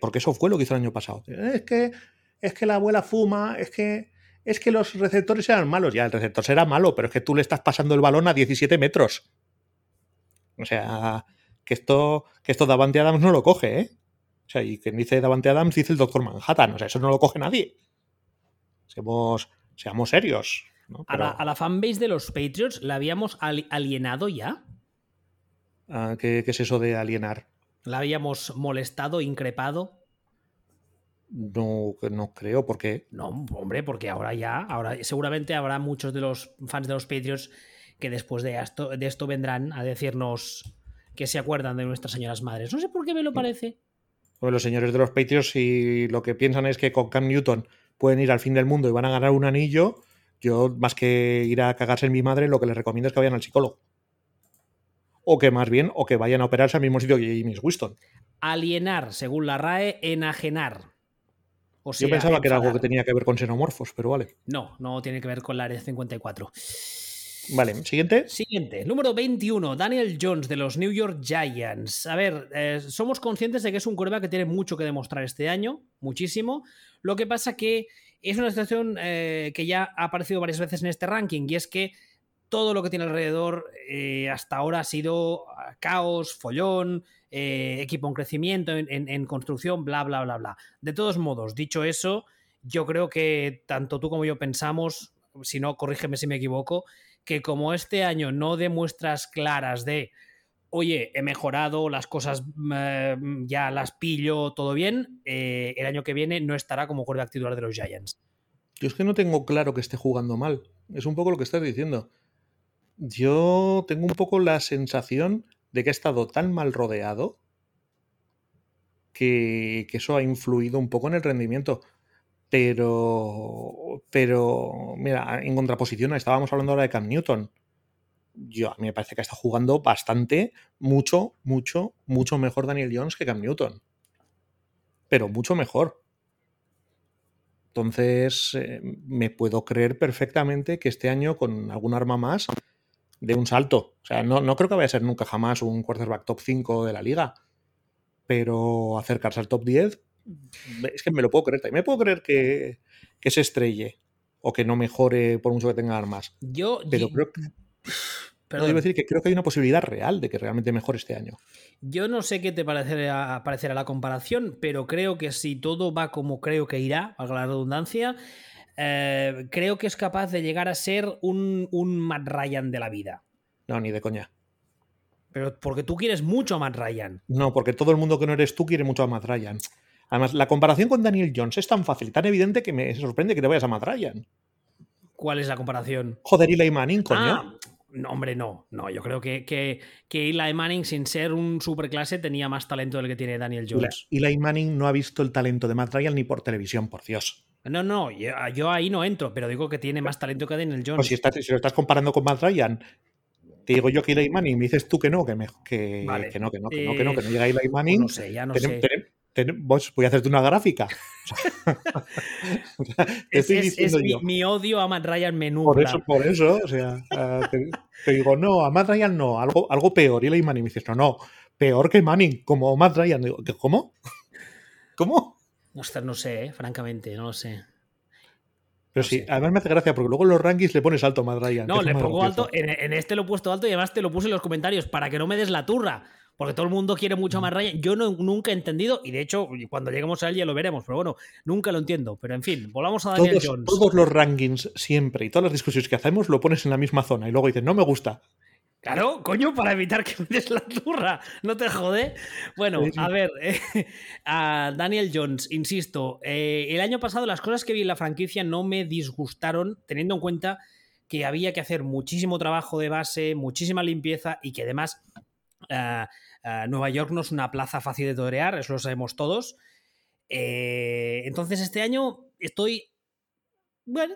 Porque eso fue lo que hizo el año pasado. Es que, es que la abuela fuma, es que, es que los receptores eran malos. Ya, el receptor será malo, pero es que tú le estás pasando el balón a 17 metros. O sea, que esto, que esto Davante Adams no lo coge, ¿eh? O sea, y quien dice Davante Adams dice el Doctor Manhattan. O sea, eso no lo coge nadie. Seamos, seamos serios. A, la, fanbase de los Patriots la habíamos alienado ya. Ah, ¿qué, es eso de alienar? ¿La habíamos molestado, increpado? No, no creo, ¿por qué? No, hombre, porque ahora ya, ahora seguramente habrá muchos de los fans de los Patriots que después de esto, de esto vendrán a decirnos que se acuerdan de nuestras señoras madres. No sé por qué me lo parece. los señores de los Patriots, si lo que piensan es que con Cam Newton pueden ir al fin del mundo y van a ganar un anillo, yo más que ir a cagarse en mi madre, lo que les recomiendo es que vayan al psicólogo. O que más bien, o que vayan a operarse al mismo sitio que James Winston. Alienar, según la RAE, enajenar. yo pensaba que era algo que tenía que ver con xenomorfos, pero vale. No, no tiene que ver con la área 54. Vale, siguiente. Siguiente, número 21, Daniel Jones de los New York Giants. A ver, eh, somos conscientes de que es un coreback que tiene mucho que demostrar este año, muchísimo. Lo que pasa que es una situación eh, que ya ha aparecido varias veces en este ranking y es que todo lo que tiene alrededor eh, hasta ahora ha sido ah, caos, follón, eh, equipo en crecimiento, en, construcción, bla, bla, bla, bla. De todos modos, dicho eso, yo creo que tanto tú como yo pensamos, si no, corrígeme si me equivoco, que como este año no demuestras claras de, oye, he mejorado, las cosas mm, ya las pillo, todo bien, eh, el año que viene no estará como quarterback titular de los Giants. Yo es que no tengo claro que esté jugando mal. Es un poco lo que estás diciendo. Yo tengo un poco la sensación de que ha estado tan mal rodeado que, eso ha influido un poco en el rendimiento. Pero, pero, mira, en contraposición, estábamos hablando ahora de Cam Newton. Yo, a mí me parece que está jugando bastante, mucho, mucho, mucho mejor Daniel Jones que Cam Newton. Pero mucho mejor. Entonces, eh, me puedo creer perfectamente que este año, con algún arma más, de un salto. O sea, no, creo que vaya a ser nunca jamás un quarterback top 5 de la liga. Pero acercarse al top 10, es que me lo puedo creer. También me puedo creer que, que se estrelle o que no mejore por mucho que tenga armas. Yo. Pero creo que. Pero debo decir que creo que hay una posibilidad real de que realmente mejore este año. Yo no sé qué te parecerá, parecerá la comparación, pero creo que si todo va como creo que irá, a la redundancia, eh, creo que es capaz de llegar a ser un, un Matt Ryan de la vida. No, ni de coña. Pero porque tú quieres mucho a Matt Ryan. No, porque todo el mundo que no eres tú quiere mucho a Matt Ryan. Además, la comparación con Daniel Jones es tan fácil, tan evidente que me sorprende que te vayas a Matt Ryan. ¿Cuál es la comparación? Joder, Eli Manning, coño. Ah, no, hombre, no. No, yo creo que, que, que Eli Manning, sin ser un superclase, tenía más talento del que tiene Daniel Jones. Eli Manning no ha visto el talento de Matt Ryan ni por televisión, por Dios. No, no, yo, ahí no entro, pero digo que tiene más talento que Daniel Jones. Pues si, estás, si lo estás comparando con Matt Ryan, te digo yo que Eli Manning, me dices tú que no, que, me, que, que, no, que no, que no, que no, que no llega Eli pues Manning. no sé, ya no sé. voy a hacerte una gráfica. es, mi, odio a Matt Ryan menú. Por eso, por eso, o sea, te, digo, no, a Matt Ryan no, algo, algo peor. Y Eli Manning me dices, no, no, peor que Manning, como Matt Ryan. Digo, ¿cómo? ¿Cómo? Ostras, no sé, eh, francamente, no lo sé. Pero sí, además me hace gracia porque luego en los rankings le pones alto a Matt Ryan. No, le pongo alto, en, este lo he puesto alto y además te lo puse en los comentarios para que no me des la turra. Porque todo el mundo quiere mucho a Matt Ryan. Yo no, nunca he entendido, y de hecho, cuando lleguemos a él ya lo veremos, pero bueno, nunca lo entiendo. Pero en fin, volvamos a Daniel Jones. Todos los rankings siempre y todas las discusiones que hacemos lo pones en la misma zona y luego dices, no me gusta. Claro, coño, para evitar que me des la turra. No te jode. Bueno, a ver, eh, a Daniel Jones, insisto, eh, el año pasado las cosas que vi en la franquicia no me disgustaron, teniendo en cuenta que había que hacer muchísimo trabajo de base, muchísima limpieza y que además eh, Nueva York no es una plaza fácil de torear, eso lo sabemos todos. entonces este año estoy, bueno,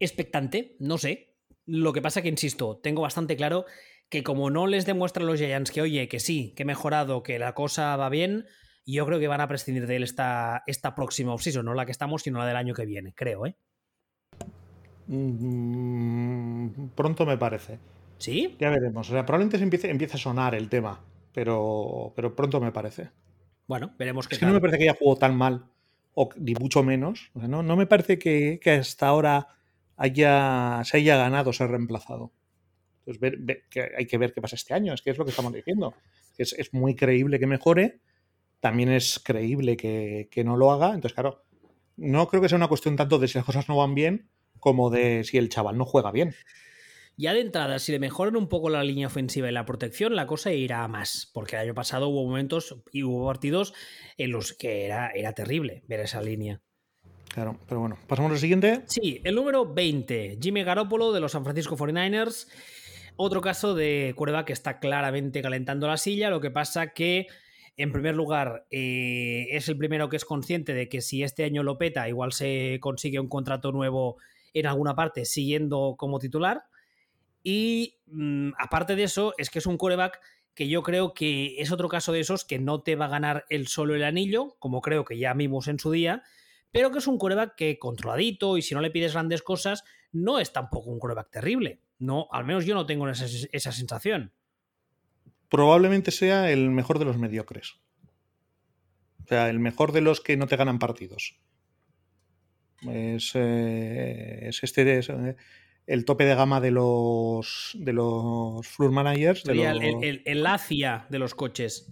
expectante, no sé, lo que pasa que, insisto, tengo bastante claro que como no les demuestran los Giants que, oye, que sí, que he mejorado, que la cosa va bien, yo creo que van a prescindir de él esta, esta próxima offseason, no la que estamos, sino la del año que viene, creo, ¿eh? Mm, pronto me parece. ¿Sí? Ya veremos. O sea, probablemente se empiece, a sonar el tema, pero, pero pronto me parece. Bueno, veremos qué Es que no me parece que haya jugado tan mal, o ni mucho menos. no, no me parece que, que hasta ahora haya, se haya ganado ser reemplazado. Entonces, ver, que hay que ver qué pasa este año, es que es lo que estamos diciendo. Es, es muy creíble que mejore, también es creíble que, no lo haga. Entonces, claro, no creo que sea una cuestión tanto de si las cosas no van bien como de si el chaval no juega bien. Ya de entrada, si le mejoran un poco la línea ofensiva y la protección, la cosa irá a más. Porque el año pasado hubo momentos y hubo partidos en los que era, era terrible ver esa línea. Claro, pero bueno, pasamos al siguiente. Sí, el número 20, Jimmy Garoppolo de los San Francisco 49ers. Otro caso de cuerda que está claramente calentando la silla. Lo que pasa que, en primer lugar, eh, es el primero que es consciente de que si este año lo peta, igual se consigue un contrato nuevo en alguna parte siguiendo como titular. Y mm, aparte de eso, es que es un coreback que yo creo que es otro caso de esos que no te va a ganar el solo el anillo, como creo que ya vimos en su día, pero que es un coreback que controladito y si no le pides grandes cosas, no es tampoco un coreback terrible. No, al menos yo no tengo esa, sensación. Probablemente sea el mejor de los mediocres. O sea, el mejor de los que no te ganan partidos. Es, eh, este. el tope de gama de los de los floor managers. De los- el, el, el Lacia de los coches.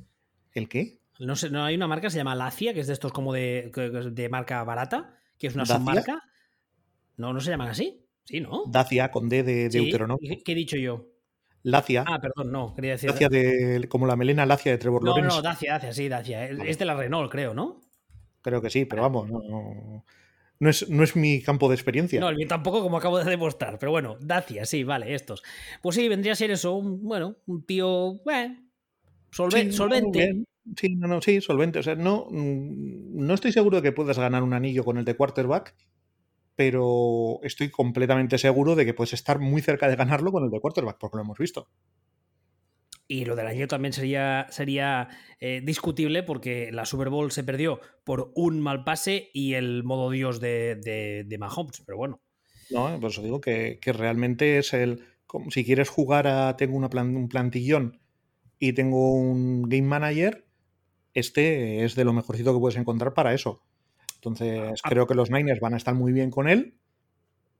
¿El qué? No sé, no hay una marca que se llama Lacia, que es de estos como de, de marca barata, que es una ¿Dacia? submarca. No, no se llaman así. Sí, ¿no? Dacia con D de Sí. Deuteronomio. ¿Qué, he dicho yo? Lacia. Ah, perdón, no, quería decir. Dacia de, como la melena lacia de Trevor no, Lawrence. no, Dacia, Dacia, sí, Dacia. Es- Es de la Renault, creo, ¿no? Creo que sí, pero vamos, no, no- no es, no es mi campo de experiencia. No, el mío tampoco, como acabo de demostrar. Pero bueno, Dacia, sí, vale, estos. Pues sí, vendría a ser eso, un, bueno, un tío. eh, solve- Sí, solvente. Sí, no, no, sí, solvente. O sea, no, mm, no estoy seguro de que puedas ganar un anillo con el de quarterback, pero estoy completamente seguro de que puedes estar muy cerca de ganarlo con el de quarterback, porque lo hemos visto. Y lo del año también sería, sería eh, discutible porque la Super Bowl se perdió por un mal pase y el modo Dios de, de, de Mahomes. Pero bueno, No, por eso digo que, que realmente es el. como si quieres jugar a. Tengo una plan- un plantillón y tengo un game manager, este es de lo mejorcito que puedes encontrar para eso. Entonces, Ah. creo que los Niners van a estar muy bien con él,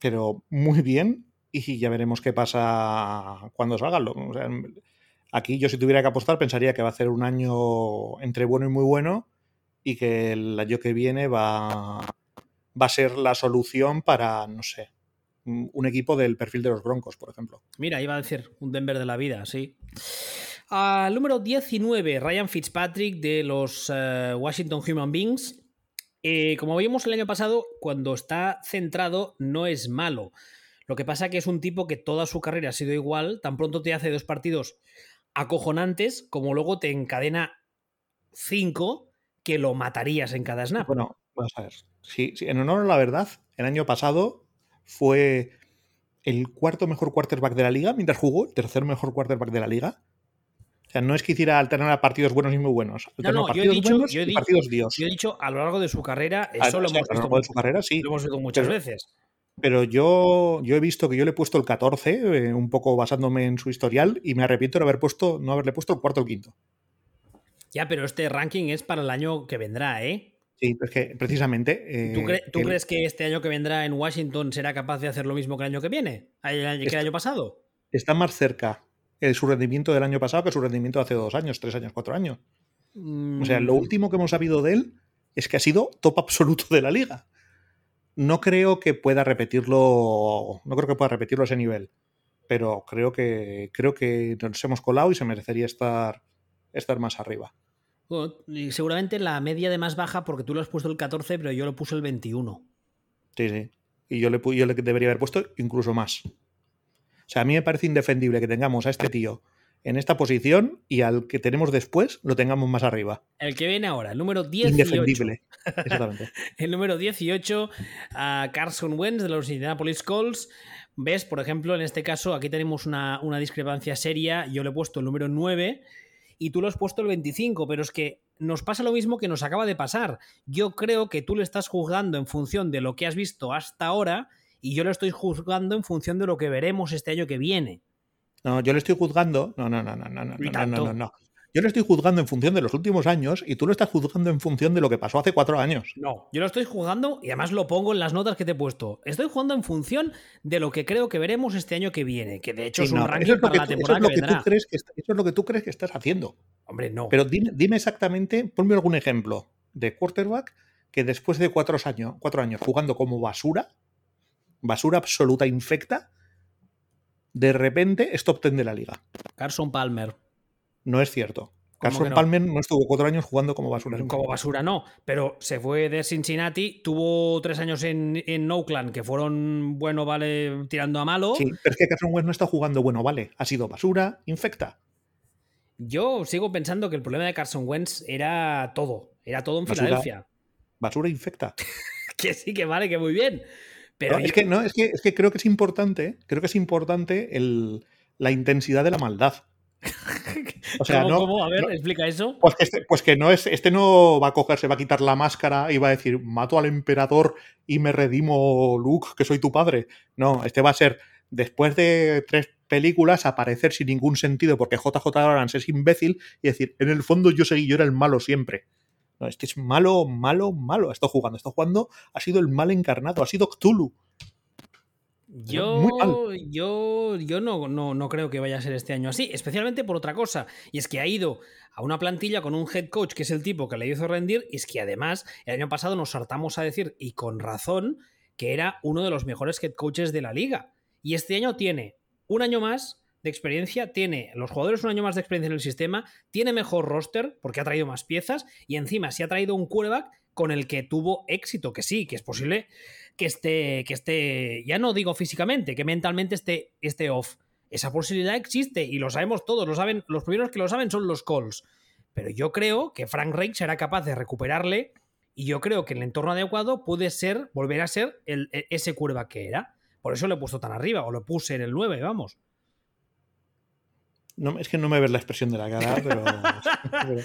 pero muy bien, y ya veremos qué pasa cuando salga. O sea, aquí yo si tuviera que apostar pensaría que va a hacer un año entre bueno y muy bueno y que el año que viene va, va a ser la solución para, no sé, un equipo del perfil de los Broncos, por ejemplo. mira, iba a decir un Denver de la vida, sí. Al número 19, Ryan Fitzpatrick de los eh, Washington Human Beings. Como vimos el año pasado, cuando está centrado no es malo. Lo que pasa que es un tipo que toda su carrera ha sido igual, tan pronto te hace dos partidos acojonantes, como luego te encadena cinco que lo matarías en cada snap. Bueno, vamos a ver. Sí, en honor a la verdad, el año pasado fue el cuarto mejor quarterback de la liga mientras jugó, el tercer mejor quarterback de la liga. Sea, no es que hiciera alternar a partidos buenos y muy buenos. No, no, yo he dicho- buenos yo he y dicho- partidos dios. Yo he dicho a lo largo de su carrera, Ah, eso no, lo, o sea, hemos a lo visto, largo de su carrera, sí. lo hemos visto muchas Pero- veces. Pero yo, yo he visto que yo le he puesto el 14, eh, un poco basándome en su historial, y me arrepiento de haber puesto, no haberle puesto el cuarto o el quinto. Ya, pero este ranking es para el año que vendrá, ¿eh? Sí, es que precisamente. ¿Tú, eh, cre- tú el- crees que este año que vendrá en Washington será capaz de hacer lo mismo que el año que viene? ¿El año- ¿Que el año pasado? está más cerca su rendimiento del año pasado que su rendimiento de hace dos años, tres años, cuatro años? O sea, lo Mm, último que hemos sabido de él es que ha sido top absoluto de la liga. No creo que pueda repetirlo, no creo que pueda repetirlo a ese nivel, pero creo que creo que nos hemos colado y se merecería estar estar más arriba. bueno, y seguramente la media de más baja, porque tú lo has puesto el 14, pero yo lo puse el 21. Sí, sí. Y yo le, yo le debería haber puesto incluso más. O sea, a mí me parece indefendible que tengamos a este tío en esta posición y al que tenemos después lo tengamos más arriba. El que viene ahora, el número 18. Indefendible. Exactamente. El número 18, a Carson Wentz de los Indianapolis Colts. ¿Ves? Por ejemplo, en este caso, aquí tenemos una, una discrepancia seria. Yo le he puesto el número 9 y tú lo has puesto el 25, pero es que nos pasa lo mismo que nos acaba de pasar. Yo creo que tú le estás juzgando en función de lo que has visto hasta ahora y yo lo estoy juzgando en función de lo que veremos este año que viene. No, yo le estoy juzgando. No, no, no, no, no, no, no, no, no, no. Yo le estoy juzgando en función de los últimos años y tú lo estás juzgando en función de lo que pasó hace cuatro años. No, yo lo estoy jugando y además lo pongo en las notas que te he puesto. Estoy jugando en función de lo que creo que veremos este año que viene, que de hecho Sí, es un no, ranking eso, es lo para que la tú, eso temporada es lo que que tú crees que eso es lo que tú crees que estás haciendo. Hombre, no. Pero dime, dime exactamente, ponme algún ejemplo de quarterback que después de cuatro años, cuatro años jugando como basura, basura absoluta infecta, de repente es top 10 de la liga. Carson Palmer. No es cierto. Carson no? Palmer no estuvo cuatro años jugando como basura. Como basura no, pero se fue de Cincinnati, tuvo tres años en, en Oakland que fueron, bueno, vale, tirando a malo. Sí, pero es que Carson Wentz no está jugando bueno, vale. Ha sido basura, infecta. Yo sigo pensando que el problema de Carson Wentz era todo, era todo en Basura. Filadelfia. Basura infecta. Que sí, que vale, que muy bien. Pero No, yo- es, que, no, es, que, es que creo que es importante, creo que es importante el, la intensidad de la maldad. O sea, ¿Cómo, no, cómo? A ver, no- explica eso. Pues que, este, pues que no es, este no va a coger, se va a quitar la máscara y va a decir, mato al emperador y me redimo, Luke, que soy tu padre. No, este va a ser, después de tres películas, aparecer sin ningún sentido porque JJ Abrams es imbécil y decir, en el fondo yo seguí, yo era el malo siempre. No, este es malo, malo, malo. Ha estado jugando, ha estado jugando, ha sido el mal encarnado, ha sido Cthulhu. Yo, yo, yo no, no, no, creo que vaya a ser este año así, especialmente por otra cosa, y es que ha ido a una plantilla con un head coach que es el tipo que le hizo rendir, y es que además el año pasado nos saltamos a decir, y con razón, que era uno de los mejores head coaches de la liga. Y este año tiene un año más de experiencia, tiene los jugadores un año más de experiencia en el sistema, tiene mejor roster porque ha traído más piezas y encima se ha traído un quarterback con el que tuvo éxito, que sí, que es posible que esté, que esté, ya no digo físicamente, que mentalmente esté, esté off. Esa posibilidad existe y lo sabemos todos, lo saben, los primeros que lo saben son los Colts. Pero yo creo que Frank Reich será capaz de recuperarle y yo creo que el entorno adecuado puede ser, volver a ser el, e, ese curva que era. Por eso lo he puesto tan arriba, o lo puse en el 9, vamos. No, es que no me ves la expresión de la cara, pero.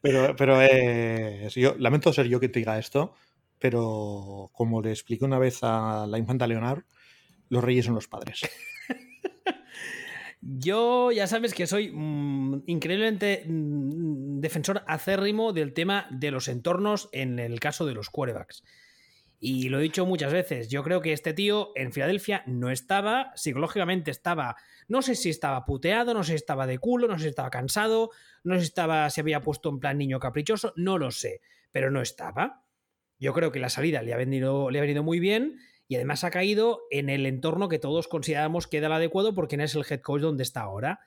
pero, pero, yo, lamento ser yo que te diga esto, pero como le expliqué una vez a la infanta Leonard, los reyes son los padres. Yo ya sabes que soy mm, increíblemente mm, defensor acérrimo del tema de los entornos en el caso de los quarterbacks. Y lo he dicho muchas veces, yo creo que este tío en Filadelfia no estaba, psicológicamente estaba, no sé si estaba puteado, no sé si estaba de culo, no sé si estaba cansado, no sé si estaba, se había puesto en plan niño caprichoso, no lo sé, pero no estaba. Yo creo que la salida le ha venido, le ha venido muy bien y además ha caído en el entorno que todos consideramos que era el adecuado porque no es el head coach donde está ahora.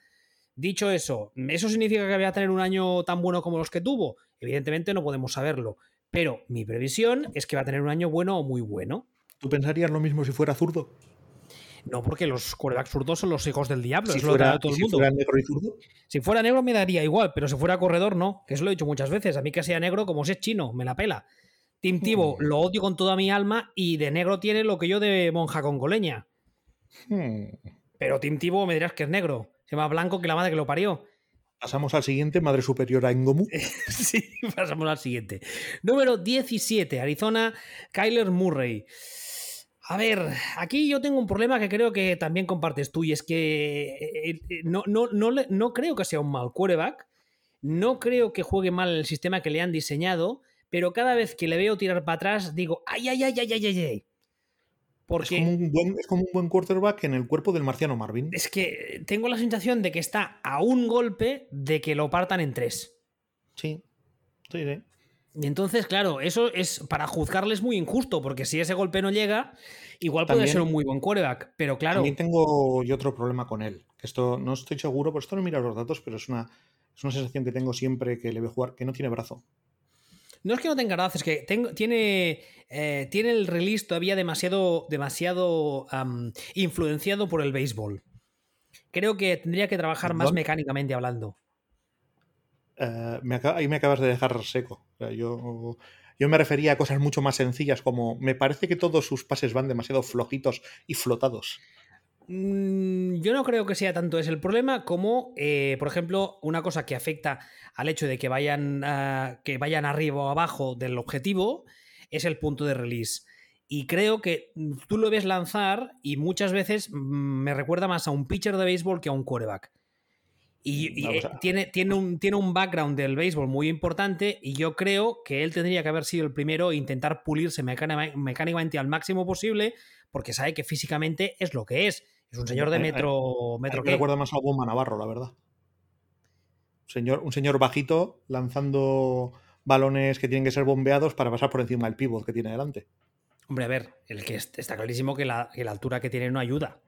Dicho eso, ¿eso significa que va a tener un año tan bueno como los que tuvo? Evidentemente no podemos saberlo, pero mi previsión es que va a tener un año bueno o muy bueno. ¿Tú pensarías lo mismo si fuera zurdo? No, porque los quarterbacks zurdos son los hijos del diablo. Si fuera, todo el mundo. fuera negro y zurdo. Si fuera negro me daría igual, pero si fuera corredor no. Que eso lo he dicho muchas veces. A mí que sea negro, como si es chino, me la pela. Tim Tibo hmm. lo odio con toda mi alma y de negro tiene lo que yo de monja congoleña. Hmm. Pero Tim Tibo me dirás que es negro. Se llama blanco que la madre que lo parió. Pasamos al siguiente, Madre Superiora Engomu. sí, pasamos al siguiente. Número 17, Arizona, Kyler Murray. A ver, aquí yo tengo un problema que creo que también compartes tú y es que eh, eh, no, no, no, no creo que sea un mal quarterback, no creo que juegue mal el sistema que le han diseñado, pero cada vez que le veo tirar para atrás digo, ay, ay, ay, ay, ay, ay, ay. Porque es como, un buen, es como un buen quarterback en el cuerpo del marciano Marvin. Es que tengo la sensación de que está a un golpe de que lo partan en tres. Sí, sí, sí. Y entonces, claro, eso es para juzgarle es muy injusto, porque si ese golpe no llega, igual puede ser un muy buen quarterback. Pero claro. También tengo yo otro problema con él. Esto no estoy seguro, por esto no miro los datos, pero es una, es una sensación que tengo siempre que le veo jugar, que no tiene brazo. No es que no tenga brazo, es que tiene, eh, tiene el release todavía demasiado, demasiado influenciado por el béisbol. Creo que tendría que trabajar más mecánicamente hablando. Eh, ahí me acabas de dejar seco. yo, yo me refería a cosas mucho más sencillas, como me parece que todos sus pases van demasiado flojitos y flotados. Mm, yo no creo que sea tanto ese el problema como, eh, por ejemplo, una cosa que afecta al hecho de que vayan, que vayan arriba o abajo del objetivo es el punto de release. Y creo que tú lo ves lanzar y muchas veces mm, me recuerda más a un pitcher de béisbol que a un quarterback. Y, eh, tiene, tiene, un, tiene un background del béisbol muy importante y yo creo que él tendría que haber sido el primero e intentar pulirse mecánicamente al máximo posible porque sabe que físicamente es lo que es es un señor de eh, eh, metro. metro me recuerda más a Boma Navarro, la verdad. Señor, un señor bajito lanzando balones que tienen que ser bombeados para pasar por encima del pivot que tiene delante. Hombre, a ver, el que está clarísimo que la, altura que tiene no ayuda.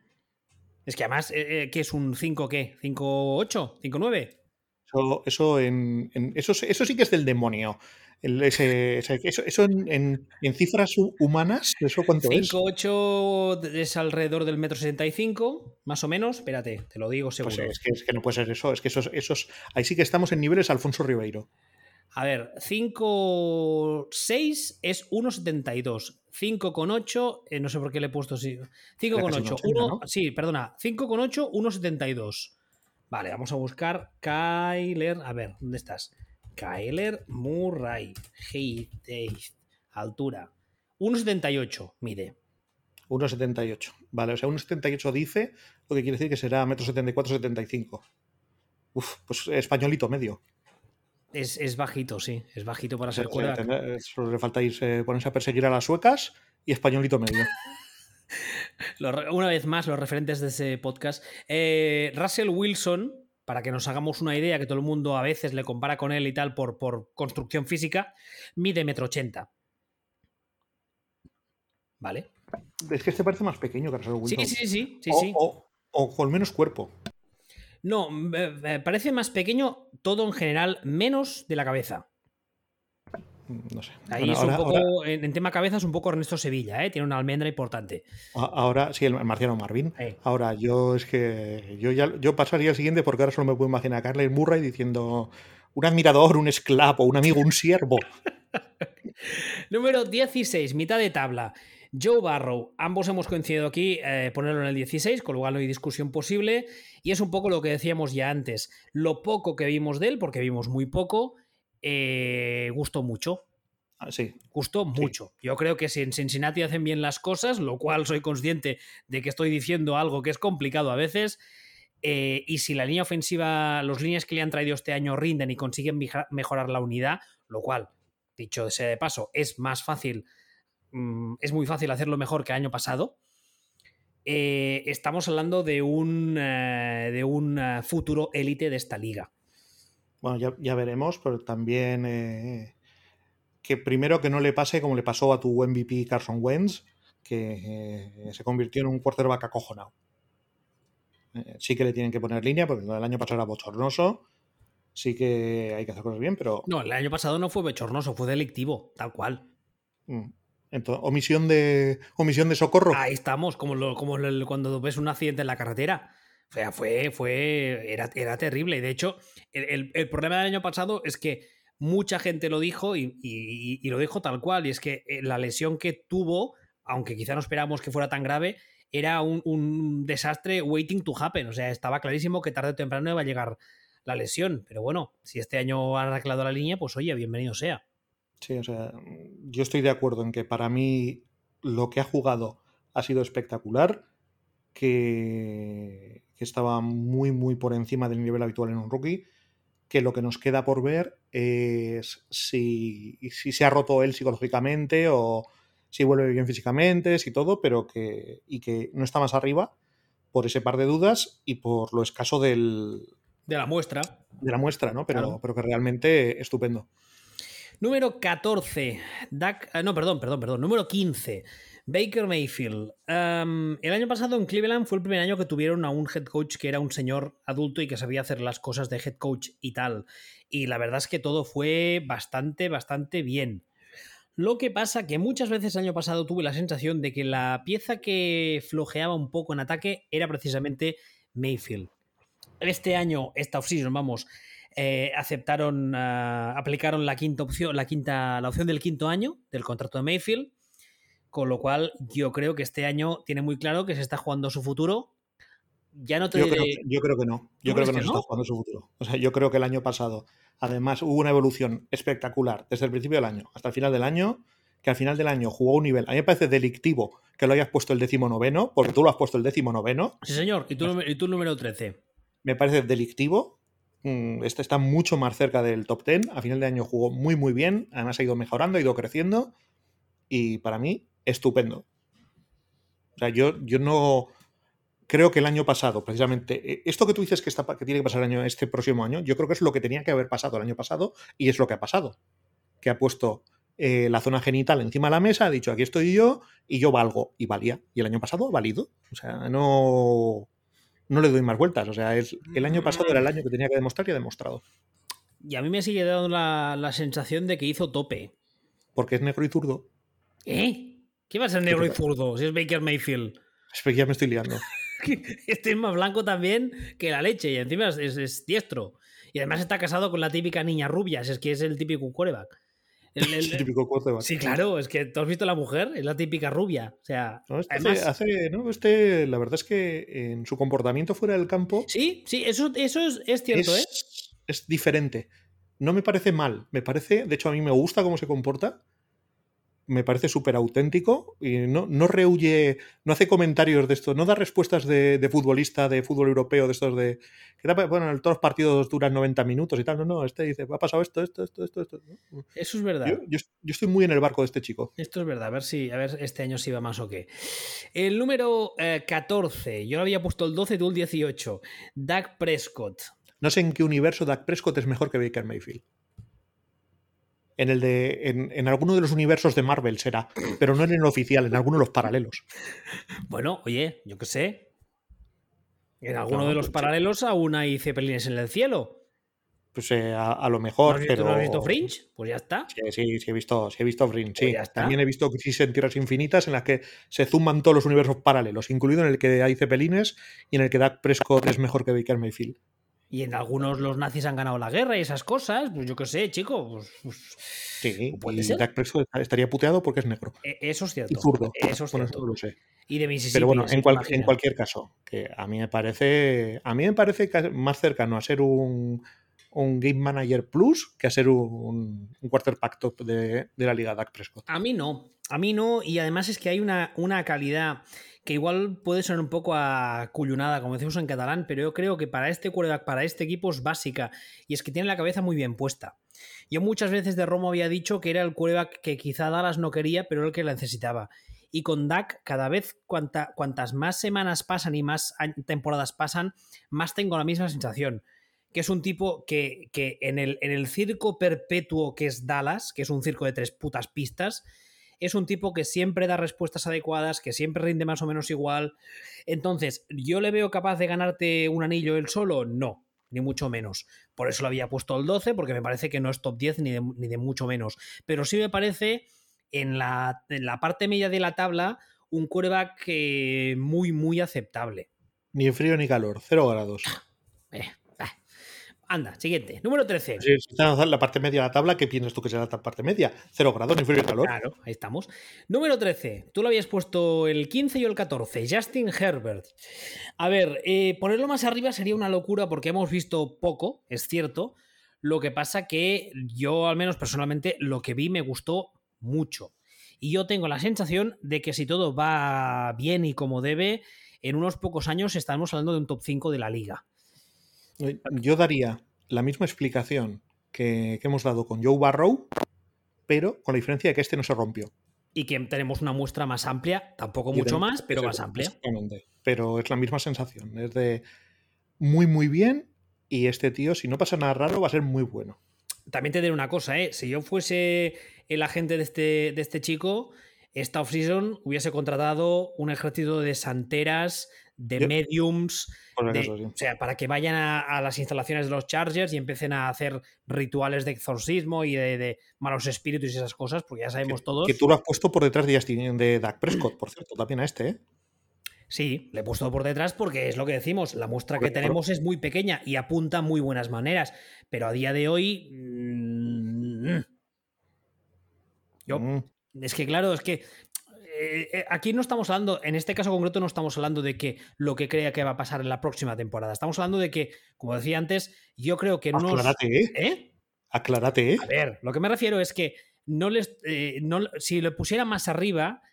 Es que además, eh, ¿qué es un 5 qué? ¿5-8? ¿5-9? Eso, eso, en, eso, eso sí que es del demonio eso, en, cifras humanas, ¿eso cuánto es? 5,8 es alrededor del metro 75, más o menos. Espérate, te lo digo pues seguro. es, que, no puede ser eso. Es que esos, esos, ahí sí que estamos en niveles Alfonso Ribeiro. A ver, 5,6 es 1,72. 5,8, eh, no sé por qué le he puesto así. 5,8, sí, perdona. 5,8, 1,72. Vale, vamos a buscar Kyler. A ver, ¿dónde estás? Kyler Murray. altura. 1,78 mide. 1,78. Vale, o sea, 1,78 dice, lo que quiere decir que será 1,74 75. Uf, pues españolito medio. Es, bajito, sí, es bajito para ser cuerda. Solo le falta irse, ponerse a perseguir a las suecas y españolito medio. Una vez más, los referentes de ese podcast. Eh, Russell Wilson, para que nos hagamos una idea, que todo el mundo a veces le compara con él y tal por, por construcción física, mide metro ochenta. ¿Vale? Es que este parece más pequeño que Russell Wilson. Sí, sí, sí. sí, o, sí. O, con menos cuerpo. No, parece más pequeño todo en general, menos de la cabeza. No sé. Ahí es un poco, en, tema cabeza es un poco Ernesto Sevilla, ¿eh? tiene una almendra importante. Ahora, sí, el marciano Marvin. Ahora, yo es que yo ya yo pasaría al siguiente porque ahora solo me puedo imaginar a Carles Murray diciendo un admirador, un esclavo, un amigo, un siervo. Número 16, mitad de tabla. Joe Barrow, ambos hemos coincidido aquí, eh, ponerlo en el 16, con lo cual no hay discusión posible. Y es un poco lo que decíamos ya antes. Lo poco que vimos de él, porque vimos muy poco, eh, gustó mucho. Ah, sí. Gustó mucho. Yo creo que si en Cincinnati hacen bien las cosas, lo cual soy consciente de que estoy diciendo algo que es complicado a veces, eh, y si la línea ofensiva, los líneas que le han traído este año rinden y consiguen mejorar la unidad, lo cual, dicho sea de paso, es más fácil, mm, es muy fácil hacerlo mejor que el año pasado. Eh, estamos hablando de un, de un futuro élite de esta liga. Bueno, ya, veremos, pero también eh, que primero que no le pase como le pasó a tu MVP Carson Wentz, que eh, se convirtió en un quarterback acojonado. Eh, sí que le tienen que poner línea, porque el año pasado era bochornoso. Sí que hay que hacer cosas bien, pero. No, el año pasado no fue bochornoso, fue delictivo, tal cual. Mm. Entonces, omisión de, omisión de socorro. Ahí estamos, como, lo, como cuando ves un accidente en la carretera. O sea, fue, fue, era, era terrible. Y de hecho, el, problema del año pasado es que mucha gente lo dijo y, lo dijo tal cual. Y es que eh, la lesión que tuvo, aunque quizá no esperábamos que fuera tan grave, era un, desastre waiting to happen. O sea, estaba clarísimo que tarde o temprano iba a llegar la lesión. Pero bueno, si este año ha arreglado la línea, pues oye, bienvenido sea. Sí, o sea, yo estoy de acuerdo en que para mí lo que ha jugado ha sido espectacular que, estaba muy, muy por encima del nivel habitual en un rookie, que lo que nos queda por ver es si, si se ha roto él psicológicamente o si vuelve bien físicamente, si todo, pero que, y que no está más arriba por ese par de dudas y por lo escaso del... De la muestra. De la muestra, ¿no? Pero, pero que realmente estupendo. Número 14. Ah, no, perdón, perdón, perdón. Número 15. Baker Mayfield. el año pasado en Cleveland fue el primer año que tuvieron a un head coach que era un señor adulto y que sabía hacer las cosas de head coach y tal. Y la verdad es que todo fue bastante, bastante bien. Lo que pasa que muchas veces el año pasado tuve la sensación de que la pieza que flojeaba un poco en ataque era precisamente Mayfield. Este año, esta offseason, vamos, eh, aceptaron, ah, aplicaron la quinta opción, la quinta, la opción del quinto año del contrato de Mayfield con lo cual, yo creo que este año tiene muy claro que se está jugando su futuro. Ya no te yo, creo, yo creo que no. Yo creo que no se está jugando su futuro. O sea, yo creo que el año pasado, además, hubo una evolución espectacular desde el principio del año hasta el final del año, que al final del año jugó un nivel. A mí me parece delictivo que lo hayas puesto el décimo noveno, porque tú lo has puesto el décimo noveno. Sí, señor. ¿Y tú, y tú el número 13? Me parece delictivo. Mm, este está mucho más cerca del top 10. A final de año jugó muy, muy bien. Además, ha ido mejorando, ha ido creciendo. Y para mí, estupendo. O sea, yo, yo no creo que el año pasado, precisamente, eh, esto que tú dices que, está, que tiene que pasar el año, este próximo año, yo creo que es lo que tenía que haber pasado el año pasado y es lo que ha pasado. Que ha puesto eh, la zona genital encima de la mesa, ha dicho aquí estoy yo y yo valgo. Y valía. Y el año pasado ha valido. O sea, no, no le doy más vueltas. O sea, es, el año pasado era el año que tenía que demostrar y ha demostrado. Y a mí me sigue dando la, la sensación de que hizo tope. Porque es negro y zurdo. ¿Eh? ¿Qué va a ser negro y zurdo si es Baker Mayfield? Es que ya me estoy liando. este es más blanco también que la leche y encima es, diestro. Y además está casado con la típica niña rubia, es que es el típico quarterback. El, típico quarterback. Sí, claro, es que tú has visto a la mujer, es la típica rubia. O sea, este, hace, no, este, la verdad es que en su comportamiento fuera del campo. Sí, sí, eso, eso es, cierto, ¿eh? Es diferente. No me parece mal, me parece, de hecho, a mí me gusta cómo se comporta me parece súper auténtico y no, no rehuye, no hace comentarios de esto, no da respuestas de, futbolista, de fútbol europeo, de estos de. Que, bueno, todos los partidos duran 90 minutos y tal. No, no, este dice, ha pasado esto, esto, esto, esto. esto. Eso es verdad. Yo, estoy muy en el barco de este chico. Esto es verdad, a ver si a ver este año si va más o qué. El número 14, eh, yo lo había puesto el 12, tú el 18. Doug Prescott. No sé en qué universo Doug Prescott es mejor que Baker Mayfield en el de. En, alguno de los universos de Marvel será, pero no en el oficial, en alguno de los paralelos. Bueno, oye, yo qué sé. En alguno de los pues paralelos aún hay cepelines en el cielo. Pues eh, a, lo mejor, pero. ¿No has visto Fringe? Pues ya está. Sí, sí, he visto, sí he visto Fringe, pues sí. También he visto Crisis en Tierras Infinitas en las que se zumban todos los universos paralelos, incluido en el que hay cepelines y en el que Doug Prescott es mejor que Baker Mayfield y en algunos los nazis han ganado la guerra y esas cosas, pues yo qué sé, chico. Pues, pues sí, puede y Prescott estaría puteado porque es negro. E, eso es cierto. Y zurdo. Eso es cierto. lo sé. Y de Mississippi. Pero bueno, en, cualquier caso, que a mí me parece. A mí me parece más cercano a ser un, un Game Manager Plus que a ser un, un quarterback top de, de, la liga Dak Prescott. A mí no. A mí no. Y además es que hay una, una calidad que igual puede sonar un poco a cuyunada, como decimos en catalán, pero yo creo que para este para este equipo es básica y es que tiene la cabeza muy bien puesta. Yo muchas veces de Romo había dicho que era el quarterback que quizá Dallas no quería, pero el que la necesitaba. Y con Dak, cada vez cuantas más semanas pasan y más temporadas pasan, más tengo la misma sensación. Que es un tipo que, que en, el, en el circo perpetuo que es Dallas, que es un circo de tres putas pistas, es un tipo que siempre da respuestas adecuadas, que siempre rinde más o menos igual. Entonces, ¿yo le veo capaz de ganarte un anillo él solo? No, ni mucho menos. Por eso lo había puesto el 12, porque me parece que no es top 10 ni de, ni de mucho menos. Pero sí me parece en la, en la parte media de la tabla un quarterback eh, muy, muy aceptable. Ni frío ni calor, cero grados. Eh, Anda, siguiente. Número 13. Si está la parte media de la tabla, ¿qué piensas tú que será la parte media? Cero grados, ni frío ni calor. Claro, ahí estamos. Número 13. Tú lo habías puesto el 15 y el 14. Justin Herbert. A ver, eh, ponerlo más arriba sería una locura porque hemos visto poco, es cierto. Lo que pasa que yo, al menos personalmente, lo que vi me gustó mucho. Y yo tengo la sensación de que si todo va bien y como debe, en unos pocos años estamos hablando de un top 5 de la liga. Yo daría la misma explicación que, hemos dado con Joe Barrow, pero con la diferencia de que este no se rompió. Y que tenemos una muestra más amplia, tampoco mucho más, pero más amplia. Exactamente. Pero es la misma sensación. Es de muy, muy bien. Y este tío, si no pasa nada raro, va a ser muy bueno. También te diré una cosa, ¿eh? Si yo fuese el agente de este, de este chico, esta off-season hubiese contratado un ejército de santeras, de mediums, o sea, para que vayan a, las instalaciones de los Chargers y empiecen a hacer rituales de exorcismo y de, malos espíritus y esas cosas, porque ya sabemos todos. Que tú lo has puesto por detrás de, de Dak Prescott, por cierto, también a este, ¿eh? Sí, le he puesto por detrás porque es lo que decimos, la muestra que tenemos es muy pequeña y apunta muy buenas maneras, pero a día de hoy... Mm, yo... Mm. Es que claro, es que eh, eh, aquí no estamos hablando, en este caso concreto no estamos hablando de que lo que crea que va a pasar en la próxima temporada. Estamos hablando de que, como decía antes, yo creo que no. Aclárate, ¿eh? ¿eh? Aclárate, ¿eh? A ver, lo que me refiero es que no les, no, si le pusiera más arriba,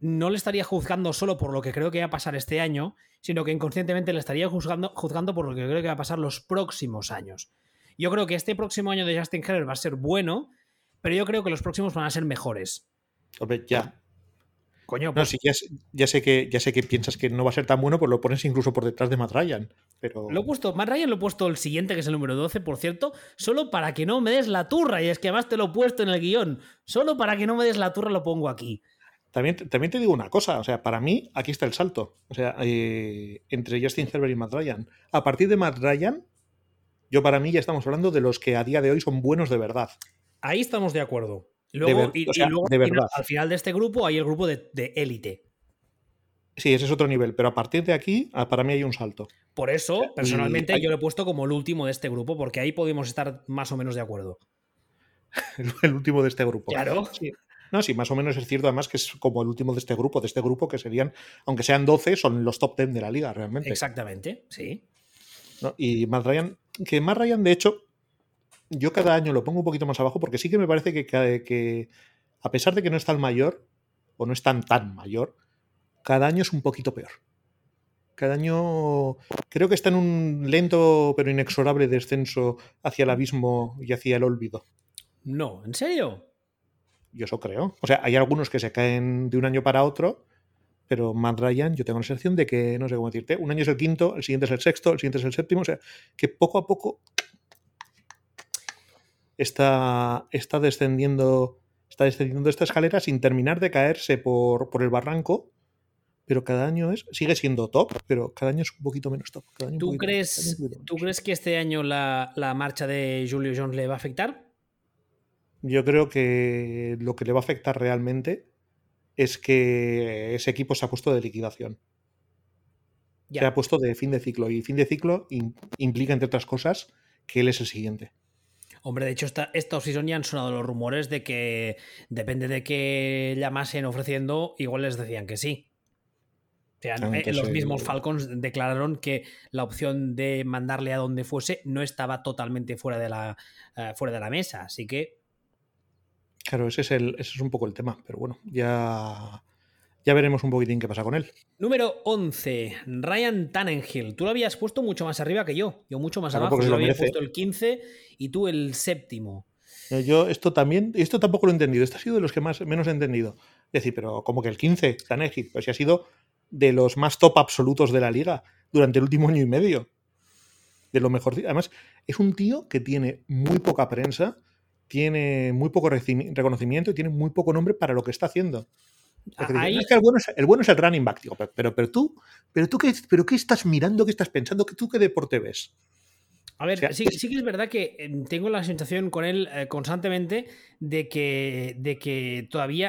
no le estaría juzgando solo por lo que creo que va a pasar este año, sino que inconscientemente le estaría juzgando, juzgando por lo que creo que va a pasar los próximos años. Yo creo que este próximo año de Justin Herbert va a ser bueno, pero yo creo que los próximos van a ser mejores. Hombre, ya. Coño, No, pues sí, ya, sé que, ya sé que piensas que no va a ser tan bueno, pues lo pones incluso por detrás de Matt Ryan. Pero... Lo he puesto, Matt Ryan lo he puesto el siguiente, que es el número 12, por cierto, solo para que no me des la turra. Y es que además te lo he puesto en el guion. Solo para que no me des la turra lo pongo aquí. También, también te digo una cosa, o sea, para mí aquí está el salto. O sea, eh, entre Justin Herbert y Matt Ryan. A partir de Matt Ryan, yo para mí ya estamos hablando de los que a día de hoy son buenos de verdad. Ahí estamos de acuerdo. Luego, y, luego de verdad. al final de este grupo hay el grupo de élite. Sí, ese es otro nivel, pero a partir de aquí, ah, para mí hay un salto. Por eso, personalmente, yo lo he puesto como el último de este grupo, porque ahí podemos estar más o menos de acuerdo. el último de este grupo. Claro. No, sí, más o menos es cierto, además, que es como el último de este grupo, de este grupo que serían, aunque sean 12, son los top 10 de la liga, realmente. Exactamente, sí. Y Matt Ryan, que Matt Ryan, de hecho, yo cada año lo pongo un poquito más abajo porque sí que me parece que, que a pesar de que no es tan mayor, o no es tan tan mayor, cada año es un poquito peor. Cada año creo que está en un lento pero inexorable descenso hacia el abismo y hacia el olvido. No, ¿en serio? Yo eso creo. O sea, hay algunos que se caen de un año para otro, pero Matt Ryan, yo tengo la sensación de que, no sé cómo decirte, un año es el quinto, el siguiente es el sexto, el siguiente es el séptimo, o sea, que poco a poco está, está descendiendo está descendiendo esta escalera sin terminar de caerse por, por, el barranco, pero cada año es sigue siendo top, pero cada año es un poquito menos top. ¿Tú, crees, ¿Tú crees que este año la, la marcha de Julio Jones le va a afectar? Yo creo que lo que le va a afectar realmente es que ese equipo se ha puesto de liquidación. Ya. Se ha puesto de fin de ciclo. Y fin de ciclo implica, entre otras cosas, que él es el siguiente. Hombre, de hecho, esta, esta ya han sonado los rumores de que depende de qué llamasen ofreciendo, igual les decían que sí. O sea, ah, los mismos Falcons declararon que la opción de mandarle a donde fuese no estaba totalmente fuera de la, uh, fuera de la mesa. Así que Claro, ese es, el, ese es un poco el tema, pero bueno, ya, ya veremos un poquitín qué pasa con él. Número 11, Ryan Tannenhill. Tú lo habías puesto mucho más arriba que yo, yo mucho más abajo. Yo lo había puesto el 15 y tú el séptimo. Eh, yo esto también, esto tampoco lo he entendido, este ha sido de los que más menos he entendido. Es decir, pero como que el 15, Tannehill, pues si ha sido de los más top absolutos de la liga durante el último año y medio. De lo mejor. Además, es un tío que tiene muy poca prensa tiene muy poco reconocimiento y tiene muy poco nombre para lo que está haciendo. Es que el, bueno es, el, running back, tío, pero, pero, tú, pero tú qué, pero qué estás mirando, qué estás pensando, ¿tú qué deporte ves? A ver, sí, sí, que es verdad que em, tengo la sensación con él eh, constantemente de que, de que todavía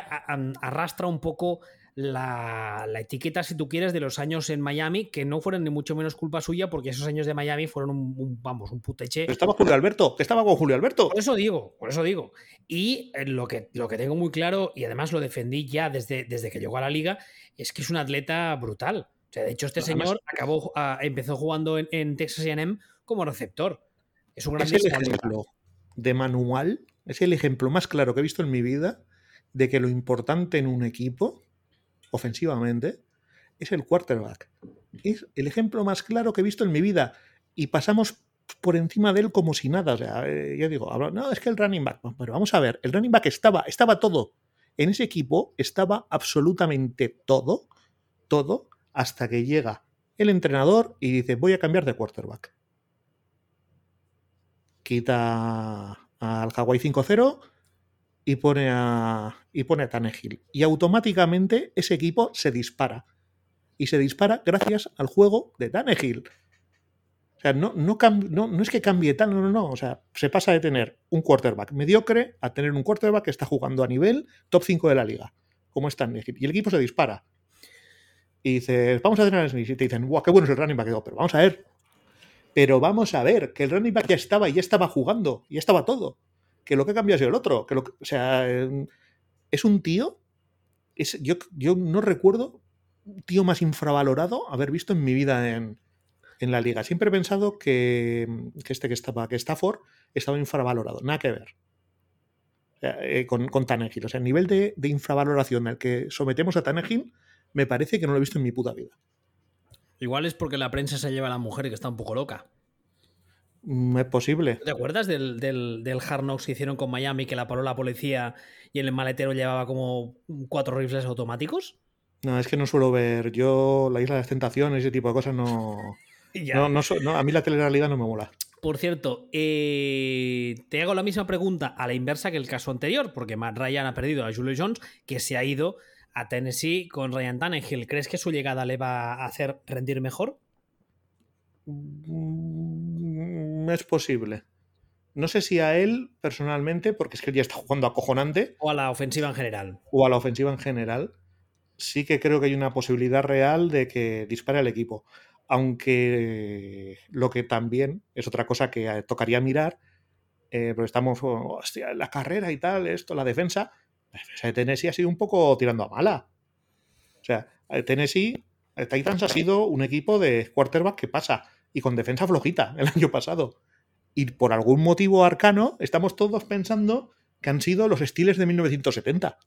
arrastra un poco la, etiqueta, si tú quieres, de los años en Miami, que no fueron ni mucho menos culpa suya, porque esos años de Miami fueron un, vamos, un puteche. Pero estaba Julio Alberto, que estaba con Julio Alberto. Por eso digo, por eso digo. Y eh, lo que, lo que tengo muy claro, y además lo defendí ya desde, desde que llegó a la liga, es que es un atleta brutal. O sea, de hecho, este señor acabó, ah, empezó jugando en, Texas AM como receptor. Es un gran ejemplo de manual, es el ejemplo más claro que he visto en mi vida de que lo importante en un equipo ofensivamente, es el quarterback. Es el ejemplo más claro que he visto en mi vida. Y pasamos por encima de él como si nada. O sea, eh, yo digo, no, es que el running back. Pero vamos a ver, el running back estaba, estaba todo. En ese equipo estaba absolutamente todo, todo, hasta que llega el entrenador y dice, voy a cambiar de quarterback. Quita al Hawaii 5-0 y pone a, y pone a Tannehill. Y automáticamente ese equipo se dispara. Y se dispara gracias al juego de Tannehill. O sea, no, no, no, es que cambie tal, no, no, no. O sea, se pasa de tener un quarterback mediocre a tener un quarterback que está jugando a nivel top 5 de la liga, como es Tannehill. Y el equipo se dispara. Y dices, vamos a hacer análisis. Y te dicen, guau, qué bueno es el running back. Pero vamos a ver. Pero vamos a ver, que el running back ya estaba, ya estaba jugando, ya estaba todo que lo que cambia es el otro. Que lo, o sea, em, es un tío. Yo, no recuerdo un tío más infravalorado haber visto en mi vida en, la liga. Siempre he pensado que, que, este que estaba, que Stafford, estaba infravalorado. Nada que ver. Eh, con, con Tannehill. O sea, el nivel de, infravaloración al que sometemos a Tannehill me parece que no lo he visto en mi puta vida. Igual es porque la prensa se lleva a la mujer que está un poco loca. Mm, es posible. ¿Te acuerdas del, del, del Hard Knocks que hicieron con Miami que la paró la policía y en el maletero llevaba como cuatro rifles automáticos? No, es que no suelo ver. Yo, la Isla de las Tentaciones, ese tipo de cosas, no. No, no, a mí la telerrealidad no me mola. Por cierto, eh, te hago la misma pregunta a la inversa que el caso anterior, porque Matt Ryan ha perdido a Julio Jones, que se ha ido a Tennessee con Ryan Tannehill. ¿Crees que su llegada le va a hacer rendir mejor? Mm, es posible. No sé si a él personalmente, porque es que él ya está jugando acojonante. O a la ofensiva en general. O a la ofensiva en general. Sí que creo que hay una posibilidad real de que dispare al equipo. Aunque lo que también es otra cosa que tocaría mirar, eh, porque estamos, hostia, la carrera y tal, esto, la defensa. La defensa de Tennessee ha sido un poco tirando a mala. O sea, Tennessee, Titans ha sido un equipo de quarterback que pasa y con defensa flojita el año pasado. Y por algún motivo arcano estamos todos pensando que han sido los estiles de 1970.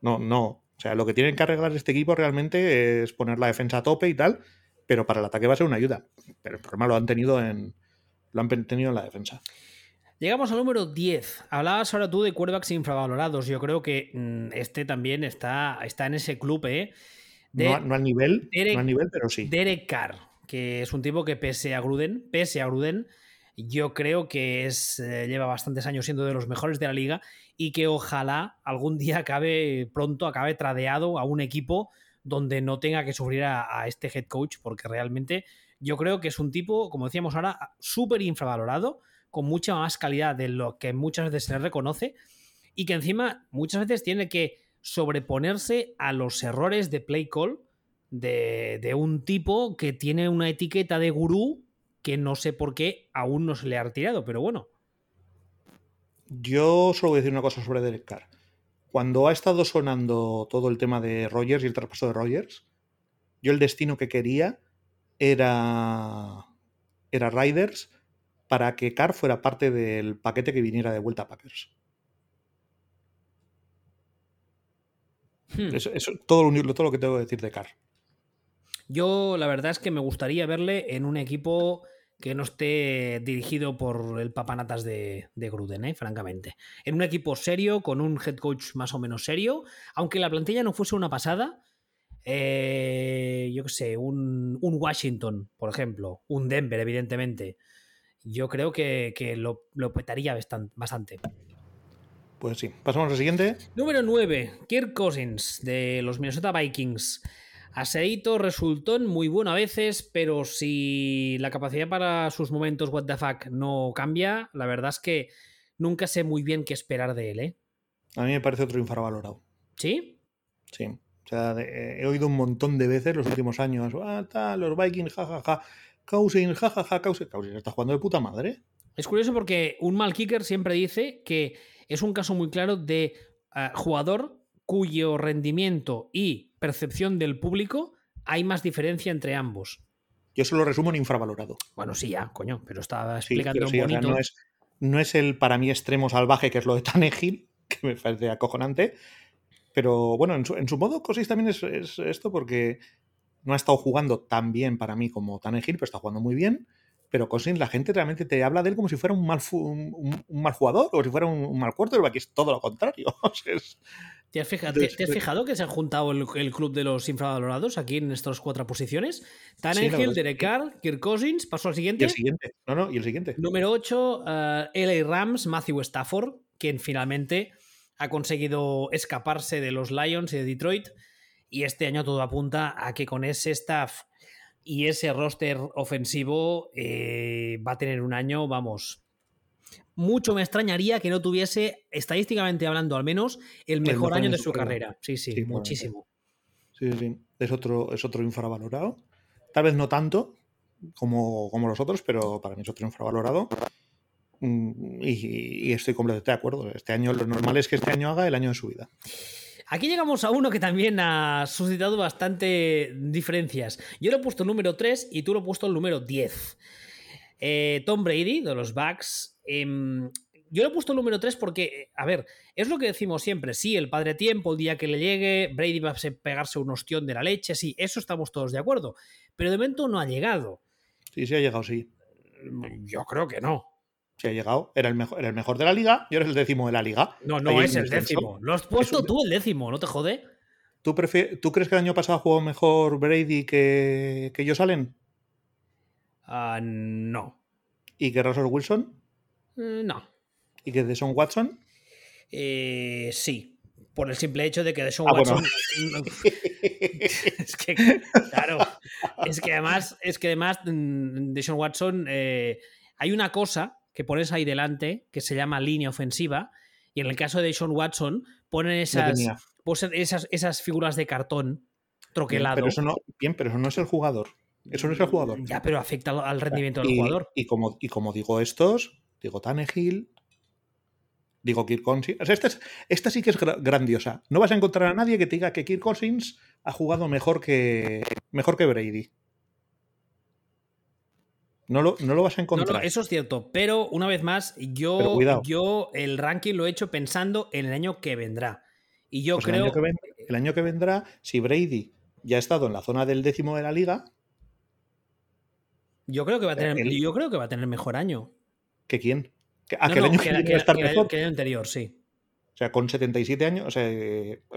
No, no. O sea, lo que tienen que arreglar este equipo realmente es poner la defensa a tope y tal, pero para el ataque va a ser una ayuda. Pero el problema lo han tenido en, lo han tenido en la defensa. Llegamos al número 10. Hablabas ahora tú de quarterbacks infravalorados. Yo creo que mm, este también está, está en ese club, ¿eh? no, al nivel, no al nivel, pero sí. Derek Carr, que es un tipo que pese a Gruden, pese a Gruden, yo creo que es, eh, lleva bastantes años siendo de los mejores de la liga y que ojalá algún día acabe pronto, acabe tradeado a un equipo donde no tenga que sufrir a, este head coach, porque realmente yo creo que es un tipo, como decíamos ahora, súper infravalorado, con mucha más calidad de lo que muchas veces se le reconoce y que encima muchas veces tiene que sobreponerse a los errores de play call de, de un tipo que tiene una etiqueta de gurú que no sé por qué aún no se le ha retirado, pero bueno. Yo solo voy a decir una cosa sobre Derek Carr. Cuando ha estado sonando todo el tema de Rogers y el traspaso de Rogers, yo el destino que quería era, era Riders para que Carr fuera parte del paquete que viniera de vuelta a Packers. Hmm. Eso, todo, lo, todo lo que tengo que decir de Carr. Yo la verdad es que me gustaría verle en un equipo que no esté dirigido por el papanatas de, Gruden, ¿eh? francamente. En un equipo serio, con un head coach más o menos serio, aunque la plantilla no fuese una pasada, eh, yo qué sé, un, Washington, por ejemplo, un Denver, evidentemente, yo creo que, lo, lo, petaría bastante. Pues sí, pasamos al siguiente. Número 9, Kirk Cousins, de los Minnesota Vikings. Aseito resultó muy bueno a veces, pero si la capacidad para sus momentos what the fuck no cambia, la verdad es que nunca sé muy bien qué esperar de él, ¿eh? A mí me parece otro infravalorado. ¿Sí? Sí. O sea, he oído un montón de veces los últimos años, ah, los Vikings, jajaja, ja, ja. Cousins, jajaja, Cousins. Cousins está jugando de puta madre. Es curioso porque un mal kicker siempre dice que es un caso muy claro de eh, jugador cuyo rendimiento y percepción del público hay más diferencia entre ambos. Yo solo resumo en infravalorado. Bueno, sí, ya, coño, pero estaba explicando un bonito... no, es, no es el para mí extremo salvaje que es lo de Tanegil, que me parece acojonante, pero bueno, en su, modo Cosis también es, esto porque no ha estado jugando tan bien para mí como Tanegil, pero está jugando muy bien. Pero Cousins, la gente realmente te habla de él como si fuera un mal, un, mal jugador, o si fuera un, mal quarterback, es todo lo contrario. ¿Te has, fijado, que se han juntado el, club de los infravalorados aquí en estas cuatro posiciones? Tannehill, Derek Carr, Kirk Cousins, pasó al siguiente. Y el siguiente, no, no, y el siguiente. Número 8, eh, LA Rams, Matthew Stafford, quien finalmente ha conseguido escaparse de los Lions y de Detroit. Y este año todo apunta a que con ese staff y ese roster ofensivo eh, va a tener un año, vamos, mucho me extrañaría que no tuviese, estadísticamente hablando al menos, el mejor, año de su carrera. Sí, sí, muchísimo. Sí, sí, es otro, es otro infravalorado. Tal vez no tanto como, como los otros, pero para mí es otro infravalorado. Mm, y, estoy completamente de acuerdo. Este año, lo normal es que este año haga el año de su vida. Aquí llegamos a uno que también ha suscitado bastante diferencias. Yo lo he puesto el número 3 y tú lo has puesto el número 10. Eh, Tom Brady, de los Bucks. Em, yo le he puesto el número 3 porque, a ver, es lo que decimos siempre. Sí, el padre tiempo, el día que le llegue, Brady va a pegarse un ostión de la leche. Sí, eso estamos todos de acuerdo. Pero de momento no ha llegado. Sí, sí ha llegado, sí. Yo creo que no se ha llegado. Era el, mejor, era el mejor de la liga y ahora es el décimo de la liga. No, no es el décimo. Lo has puesto tú el décimo, ¿no te jode? ¿Tú, ¿Tú crees que el año pasado jugó mejor Brady que, que ellos? Ah, no. ¿Y que Russell Wilson? Mm, no. ¿Y que Deshaun Watson? Eh, sí. Por el simple hecho de que Deshaun ah, Watson. es que, claro. Es que además, es que además, mm, Deshaun Watson. Eh, hay una cosa que pones ahí delante, que se llama línea ofensiva, y en el caso de Sean Watson, ponen esas, esas, esas, figuras de cartón troquelado. Bien, pero eso no, bien, pero eso no es el jugador. Eso no es el jugador. Ya, pero afecta al rendimiento del jugador. Y como, y como digo estos, digo Tannehill, digo Kirk Cousins. esta, esta, sí que es grandiosa. No vas a encontrar a nadie que te diga que Kirk Cousins ha jugado mejor que, mejor que Brady. No lo, no lo vas a encontrar. eso es cierto, pero una vez más, yo, yo el ranking lo he hecho pensando en el año que vendrá. Y yo creo. Pues el año, que el año que vendrá, si Brady ya ha estado en la zona del décimo de la liga. Yo creo que va a tener, yo creo que va a tener mejor año. ¿Que quién? ¿A que el año que, viene va a estar mejor? Que el año anterior, sí. O sea, con 77 años, o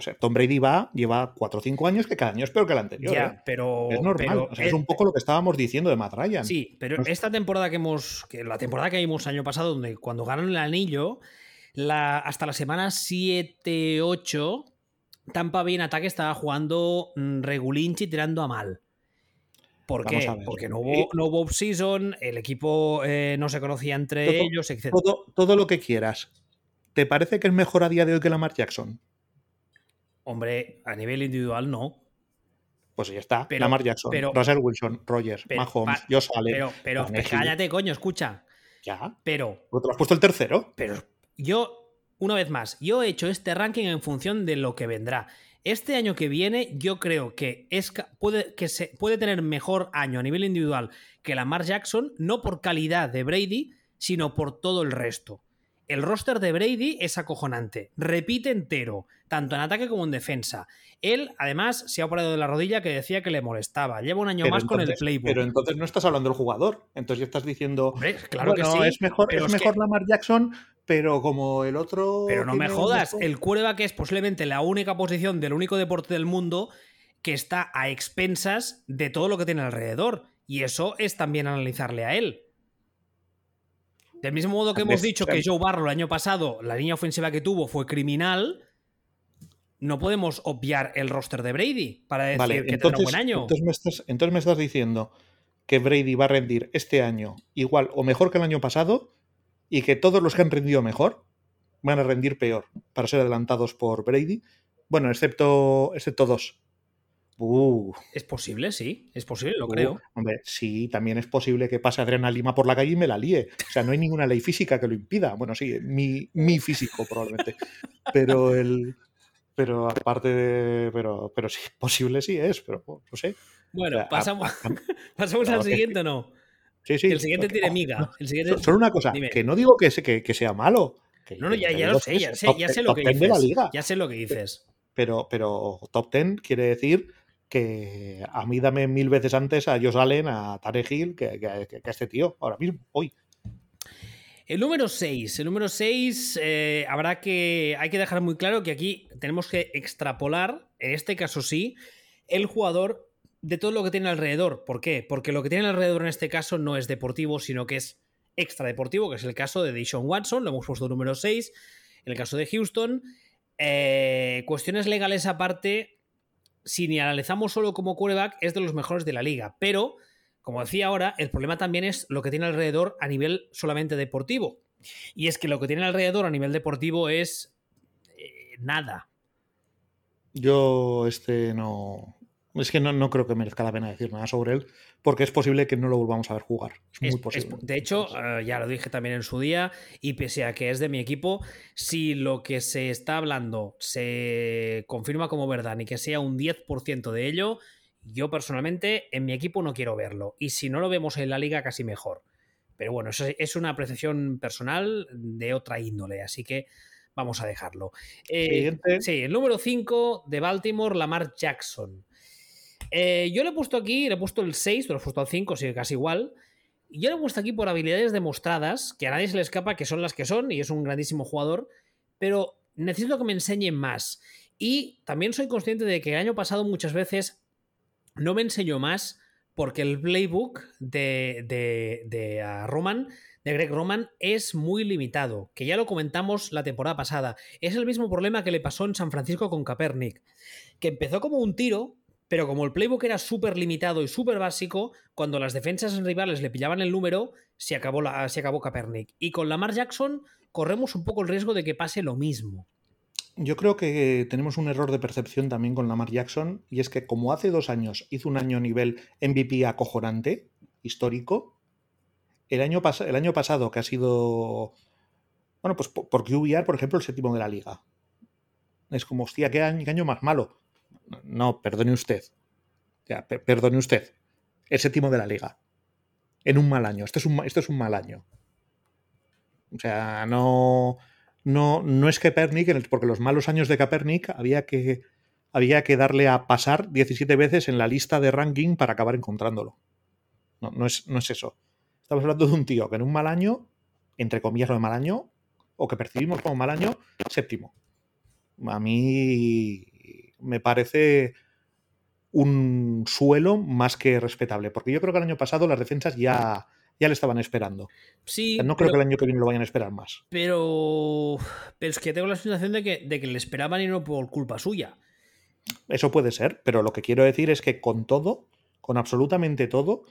sea, Tom Brady va, lleva 4 o 5 años que cada año es peor que el anterior. Ya, ¿eh? pero. Es normal. es un poco lo que estábamos diciendo de Matt Ryan. Sí, pero esta temporada que hemos. Que la temporada que vimos año pasado, donde cuando ganan el anillo, la, hasta la semana 7-8, Tampa Bay en ataque estaba jugando mm, regulinchi tirando a mal. ¿Por qué? Porque no hubo, no hubo season el equipo eh, no se conocía entre ellos, etc. Todo, todo lo que quieras ¿Te parece que es mejor a día de hoy que Lamar Jackson? Hombre, a nivel individual no. Pues ya está. Lamar Jackson, Russell Wilson, Rogers, Mahomes, Josh Allen. Pero, pero cállate, coño, escucha. Ya. Pero. ¿Tú has puesto el tercero? Pero yo, una vez más, yo he hecho este ranking en función de lo que vendrá. Este año que viene, yo creo que, es, puede, que se, puede tener mejor año a nivel individual que Lamar Jackson, no por calidad de Brady, sino por todo el resto. El roster de Brady es acojonante. Repite entero, tanto en ataque como en defensa. Él, además, se ha operado de la rodilla que decía que le molestaba. Lleva un año más con el playbook. Pero entonces no estás hablando del jugador. Entonces ya estás diciendo. claro que sí. Es mejor, es mejor Lamar Jackson, pero como el otro. Pero no me jodas. El que es posiblemente la única posición del único deporte del mundo que está a expensas de todo lo que tiene alrededor. Y eso es también analizarle a él. Del mismo modo que hemos dicho que Joe Barrow el año pasado, la línea ofensiva que tuvo fue criminal, no podemos obviar el roster de Brady para decir que tendrá un buen año. Entonces me, estás, entonces me estás diciendo que Brady va a rendir este año igual o mejor que el año pasado y que todos los que han rendido mejor van a rendir peor para ser adelantados por Brady. Bueno, excepto, excepto dos. Uh. Es posible, sí, es posible, lo uh, creo. Hombre, sí, también es posible que pase Adriana Lima por la calle y me la líe. O sea, no hay ninguna ley física que lo impida. Bueno, sí, mi, mi físico probablemente. Pero el. Pero aparte de. Pero, pero sí, posible sí es, pero no sé. Bueno, pasamos, pasamos al siguiente o no. Sí, sí. el siguiente tiene miga. El siguiente... Solo una cosa, que no digo que, que, que sea malo. no, no, ya, ya lo sé, ya sé, ya sé lo que dices. Ya sé lo que dices. Pero, pero top 10 quiere decir que a mí dame mil veces antes a Josh Allen, a Tarek Hill, que, a este tío, ahora mismo, hoy. El número 6. El número 6 eh, habrá que. Hay que dejar muy claro que aquí tenemos que extrapolar, en este caso sí, el jugador de todo lo que tiene alrededor. ¿Por qué? Porque lo que tiene alrededor en este caso no es deportivo, sino que es extra deportivo, que es el caso de Deshaun Watson, lo hemos puesto número 6. En el caso de Houston. Eh, cuestiones legales aparte, si ni analizamos solo como quarterback, es de los mejores de la liga. Pero, como decía ahora, el problema también es lo que tiene alrededor a nivel solamente deportivo. Y es que lo que tiene alrededor a nivel deportivo es eh, nada. Yo, este no. Es que no, creo que merezca la pena decir nada sobre él, porque es posible que no lo volvamos a ver jugar. Es muy posible. de hecho, eh, ya lo dije también en su día, y pese a que es de mi equipo, si lo que se está hablando se confirma como verdad, ni que sea un 10% de ello, yo personalmente en mi equipo no quiero verlo. Y si no lo vemos en la liga, casi mejor. Pero bueno, eso es una apreciación personal de otra índole, así que vamos a dejarlo. Eh, sí, el número 5 de Baltimore, Lamar Jackson. Eh, yo le he puesto aquí, le he puesto el 6, pero lo he puesto al 5, sigue casi igual. Yo le he puesto aquí por habilidades demostradas, que a nadie se le escapa, que son las que son, y es un grandísimo jugador, pero necesito que me enseñen más. Y también soy consciente de que el año pasado muchas veces no me enseñó más porque el playbook de, de, de Roman, de Greg Roman, es muy limitado, que ya lo comentamos la temporada pasada. Es el mismo problema que le pasó en San Francisco con Kaepernick, que empezó como un tiro, pero como el playbook era súper limitado y súper básico, cuando las defensas rivales le pillaban el número, se acabó, la, se acabó Kaepernick. Y con Lamar Jackson corremos un poco el riesgo de que pase lo mismo. Yo creo que tenemos un error de percepción también con Lamar Jackson, y es que como hace dos años hizo un año nivel MVP acojonante, histórico, el año, el año pasado, que ha sido, bueno, pues por QBR, por ejemplo, el séptimo de la liga. Es como, hostia, qué año más malo no, perdone usted. perdone usted. El séptimo de la liga. en un mal año. Esto es un, esto es un mal año. O sea, no, no, no es Kaepernick, porque los malos años de Kaepernick había que, había que darle a pasar 17 veces en la lista de ranking para acabar encontrándolo. No, no, es, no es eso. Estamos hablando de un tío que en un mal año, entre comillas lo de mal año, o que percibimos como mal año, séptimo. A mí me parece un suelo más que respetable, porque yo creo que el año pasado las defensas ya, ya le estaban esperando. Sí. no creo que el año que viene lo vayan a esperar más. Pero, pero es que tengo la sensación de que, de que le esperaban y no por culpa suya. Eso puede ser, pero lo que quiero decir es que con todo, con absolutamente todo,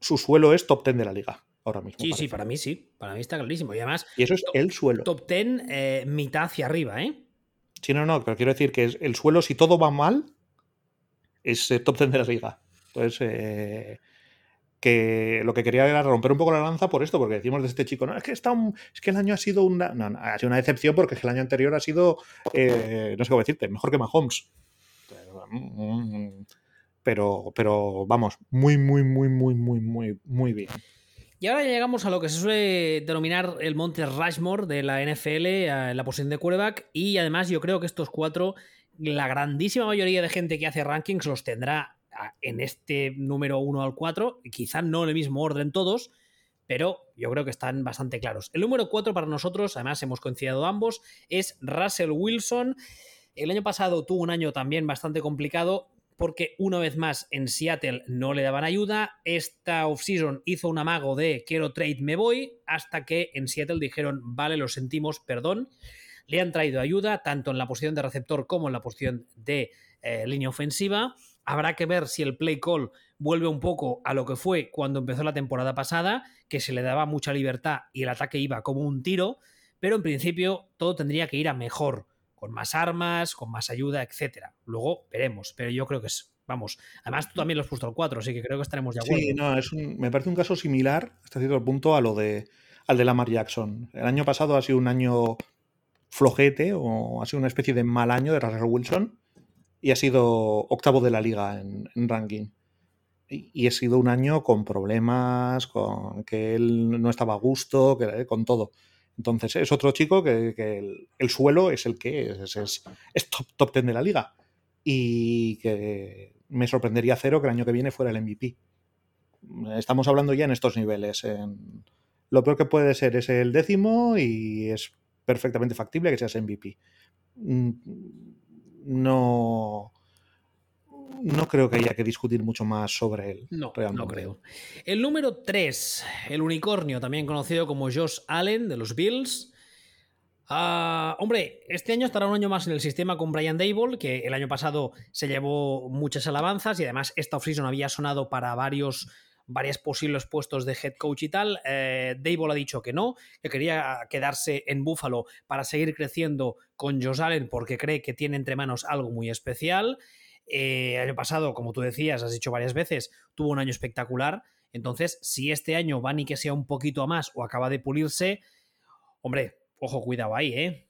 su suelo es top 10 de la liga ahora mismo. Sí, sí, para mí sí. Para mí está clarísimo. Y además. Y eso es el suelo. Top 10, eh, mitad hacia arriba, ¿eh? Sí, no, no, pero quiero decir que es el suelo, si todo va mal, es top 10 de la liga. Entonces, eh, que lo que quería era romper un poco la lanza por esto, porque decimos de este chico, no, es que, está es que el año ha sido una, ha sido una decepción porque el año anterior ha sido, eh, no sé cómo decirte, mejor que Mahomes. Pero, pero vamos, muy, muy, muy, muy, muy, muy, muy bien. Y ahora llegamos a lo que se suele denominar el monte Rushmore de la NFL en la posición de quarterback. Y además, yo creo que estos cuatro, la grandísima mayoría de gente que hace rankings los tendrá en este número 1 al 4, quizá no en el mismo orden todos, pero yo creo que están bastante claros. El número 4 para nosotros, además hemos coincidido ambos, es Russell Wilson. El año pasado tuvo un año también bastante complicado porque una vez más en Seattle no le daban ayuda. Esta offseason hizo un amago de quiero trade, me voy, hasta que en Seattle dijeron vale, lo sentimos, perdón. Le han traído ayuda tanto en la posición de receptor como en la posición de eh, línea ofensiva. Habrá que ver si el play call vuelve un poco a lo que fue cuando empezó la temporada pasada, que se le daba mucha libertad y el ataque iba como un tiro, pero en principio todo tendría que ir a mejor con más armas, con más ayuda, etcétera. Luego veremos, pero yo creo que es, vamos, además tú también lo has puesto al 4, así que creo que estaremos de acuerdo. Sí, no, es me parece un caso similar hasta cierto punto a lo de al de Lamar Jackson. El año pasado ha sido un año flojete o ha sido una especie de mal año de Russell Wilson y ha sido octavo de la liga en, ranking. Y, y, ha sido un año con problemas, con que él no estaba a gusto, que, con todo. Entonces es otro chico que, el, suelo es el que es, top, top 10 de la liga. Y que me sorprendería cero que el año que viene fuera el MVP. Estamos hablando ya en estos niveles. lo peor que puede ser es el décimo y es perfectamente factible que seas MVP. Mm, no, no creo que haya que discutir mucho más sobre él. No, no creo. El número 3, el unicornio, también conocido como Josh Allen de los Bills. Ah, hombre, este año estará un año más en el sistema con Brian Dable, que el año pasado se llevó muchas alabanzas y además esta offseason había sonado para varios varios posibles puestos de head coach y tal. Eh, Dable ha dicho que no, que quería quedarse en Buffalo para seguir creciendo con Josh Allen porque cree que tiene entre manos algo muy especial. Eh, año pasado, como tú decías, has dicho varias veces, tuvo un año espectacular. Entonces, si este año va ni que sea un poquito a más o acaba de pulirse, hombre, ojo, cuidado ahí, ¿eh?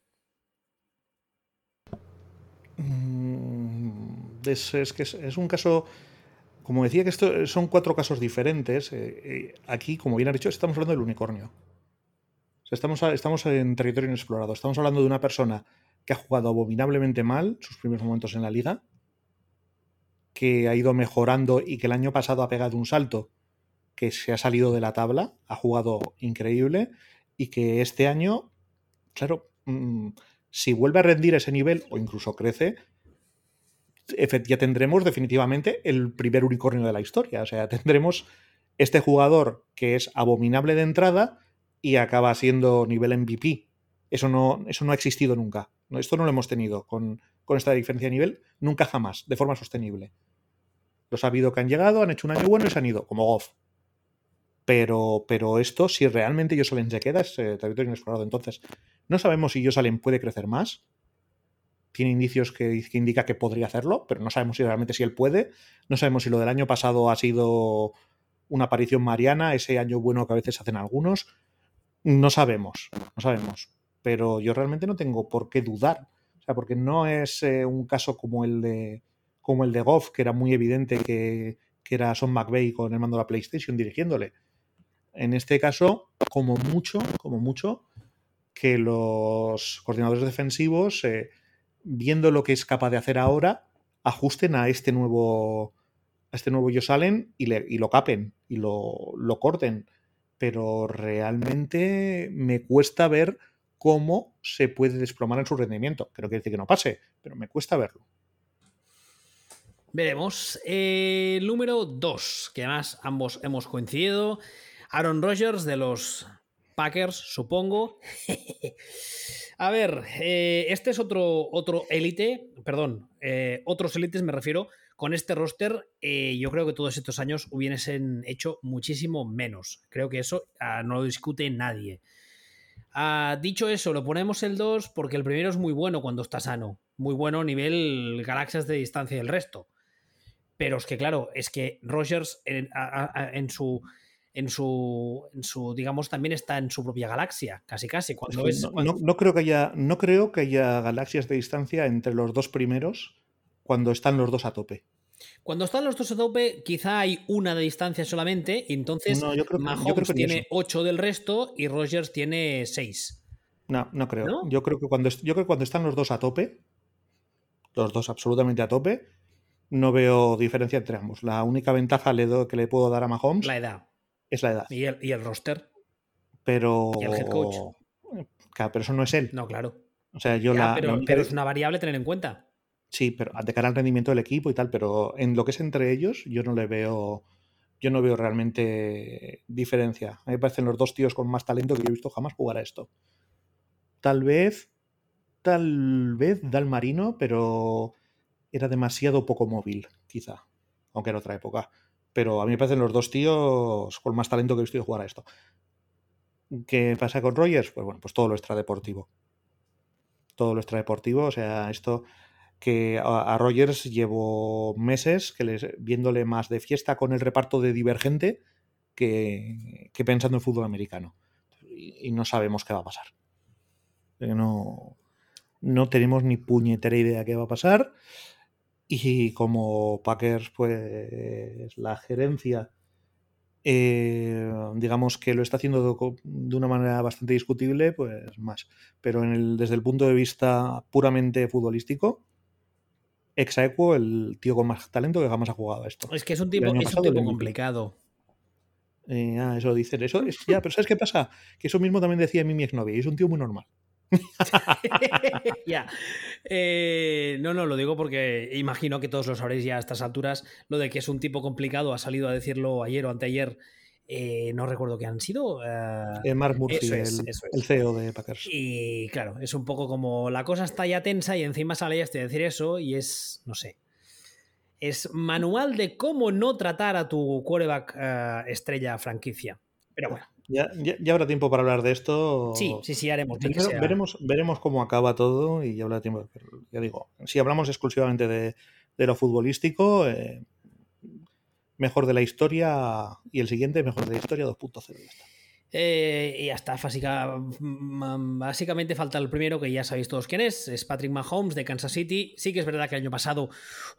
Mm, es, que es, un caso, como decía que esto son cuatro casos diferentes, eh, eh, aquí, como bien ha dicho, estamos hablando del unicornio. estamos en territorio inexplorado. Estamos hablando de una persona que ha jugado abominablemente mal sus primeros momentos en la liga, que ha ido mejorando y que el año pasado ha pegado un salto, que se ha salido de la tabla, ha jugado increíble y que este año, claro, mm, si vuelve a rendir ese nivel o incluso crece, ya tendremos definitivamente el primer unicornio de la historia. O sea, tendremos este jugador que es abominable de entrada y acaba siendo nivel MVP. Eso no, eso no ha existido nunca. Esto no lo hemos tenido con, con esta diferencia de nivel nunca jamás, de forma sostenible. Los ha habido que han llegado, han hecho un año bueno y se han ido, como Goff. Pero, pero esto, si realmente Josalen se queda, es eh, territorio inexplorado. Entonces, no sabemos si Josalen puede crecer más. Tiene indicios que, que indica que podría hacerlo, pero no sabemos si realmente si él puede. No sabemos si lo del año pasado ha sido una aparición mariana, ese año bueno que a veces hacen algunos. No sabemos, no sabemos. Pero yo realmente no tengo por qué dudar. O sea, porque no es eh, un caso como el de como el de Goff, que era muy evidente que, era Son McVeigh con el mando de la PlayStation dirigiéndole. En este caso, como mucho, como mucho, que los coordinadores defensivos, eh, viendo lo que es capaz de hacer ahora, ajusten a este nuevo a este nuevo Yosalen y, y lo capen y lo, lo corten. Pero realmente me cuesta ver cómo se puede desplomar en su rendimiento. Creo que decir que no pase, pero me cuesta verlo. Veremos. Eh, número 2, que además ambos hemos coincidido. Aaron Rodgers de los Packers, supongo. A ver, eh, este es otro, otro élite, perdón, eh, otros élites me refiero. Con este roster, yo creo que todos estos años hubiesen hecho muchísimo menos. Creo que eso ah, no lo discute nadie. Ah, dicho eso, lo ponemos el 2 porque el primero es muy bueno cuando está sano. Muy bueno a nivel galaxias de distancia del resto. Pero es que, claro, es que Rogers en, su. En su, en su, digamos, también está en su propia galaxia, casi casi. Cuando no, creo que haya, no creo que haya galaxias de distancia entre los dos primeros cuando están los dos a tope. Cuando están los dos a tope, quizá hay una de distancia solamente, y entonces Mahomes tiene 8 del resto y Rogers tiene 6. No, no creo. Yo, creo que cuando, yo creo que cuando están los dos a tope, los dos absolutamente a tope, no veo diferencia entre ambos. La única ventaja que le puedo dar a Mahomes la edad. es la edad. ¿Y el, y el roster? Pero. ¿Y el head coach? Claro, pero eso no es él. No, claro. O sea, yo la, pero, es una variable tener en cuenta. Sí, pero de cara al rendimiento del equipo y tal, pero en lo que es entre ellos, yo no le veo. Yo no veo realmente diferencia. A mí me parecen los dos tíos con más talento que yo he visto jamás jugar a esto. Tal vez. Tal vez Dalmarino, pero era demasiado poco móvil, quizá. Aunque era otra época. Pero a mí me parecen los dos tíos con más talento que he visto jugar a esto. ¿Qué pasa con Rogers? Pues bueno, pues todo lo extradeportivo. Todo lo extradeportivo, o sea, esto que a, Rogers llevo meses viéndole más de fiesta con el reparto de Divergente que, pensando en fútbol americano. Y, no sabemos qué va a pasar. No, no tenemos ni puñetera idea qué va a pasar. Y como Packers, pues la gerencia, eh, digamos que lo está haciendo de una manera bastante discutible, pues más. Pero en el, desde el punto de vista puramente futbolístico, Exaequo, el tío con más talento que jamás ha jugado esto. Es que es un tipo, es un tipo complicado. Eh, ah, eso dicen, eso es, ya, pero ¿sabes qué pasa? Que eso mismo también decía mi, mi exnovia, y es un tío muy normal. ya. Eh, no, no, lo digo porque imagino que todos lo sabréis ya a estas alturas. Lo de que es un tipo complicado ha salido a decirlo ayer o anteayer eh, no recuerdo qué han sido. Eh, Mark Murphy, el, CEO de Packers. Y claro, es un poco como la cosa está ya tensa y encima sale este decir eso y es, no sé. Es manual de cómo no tratar a tu quarterback estrella franquicia. Pero bueno. Ya, ya, habrá tiempo para hablar de esto. Sí, sí, sí, haremos. veremos, veremos cómo acaba todo y ya habrá tiempo. Ya digo, si hablamos exclusivamente de, de lo futbolístico, mejor de la historia y el siguiente mejor de la historia 2.0. Eh, y hasta básicamente falta el primero que ya sabéis todos quién es, es Patrick Mahomes de Kansas City. Sí que es verdad que el año pasado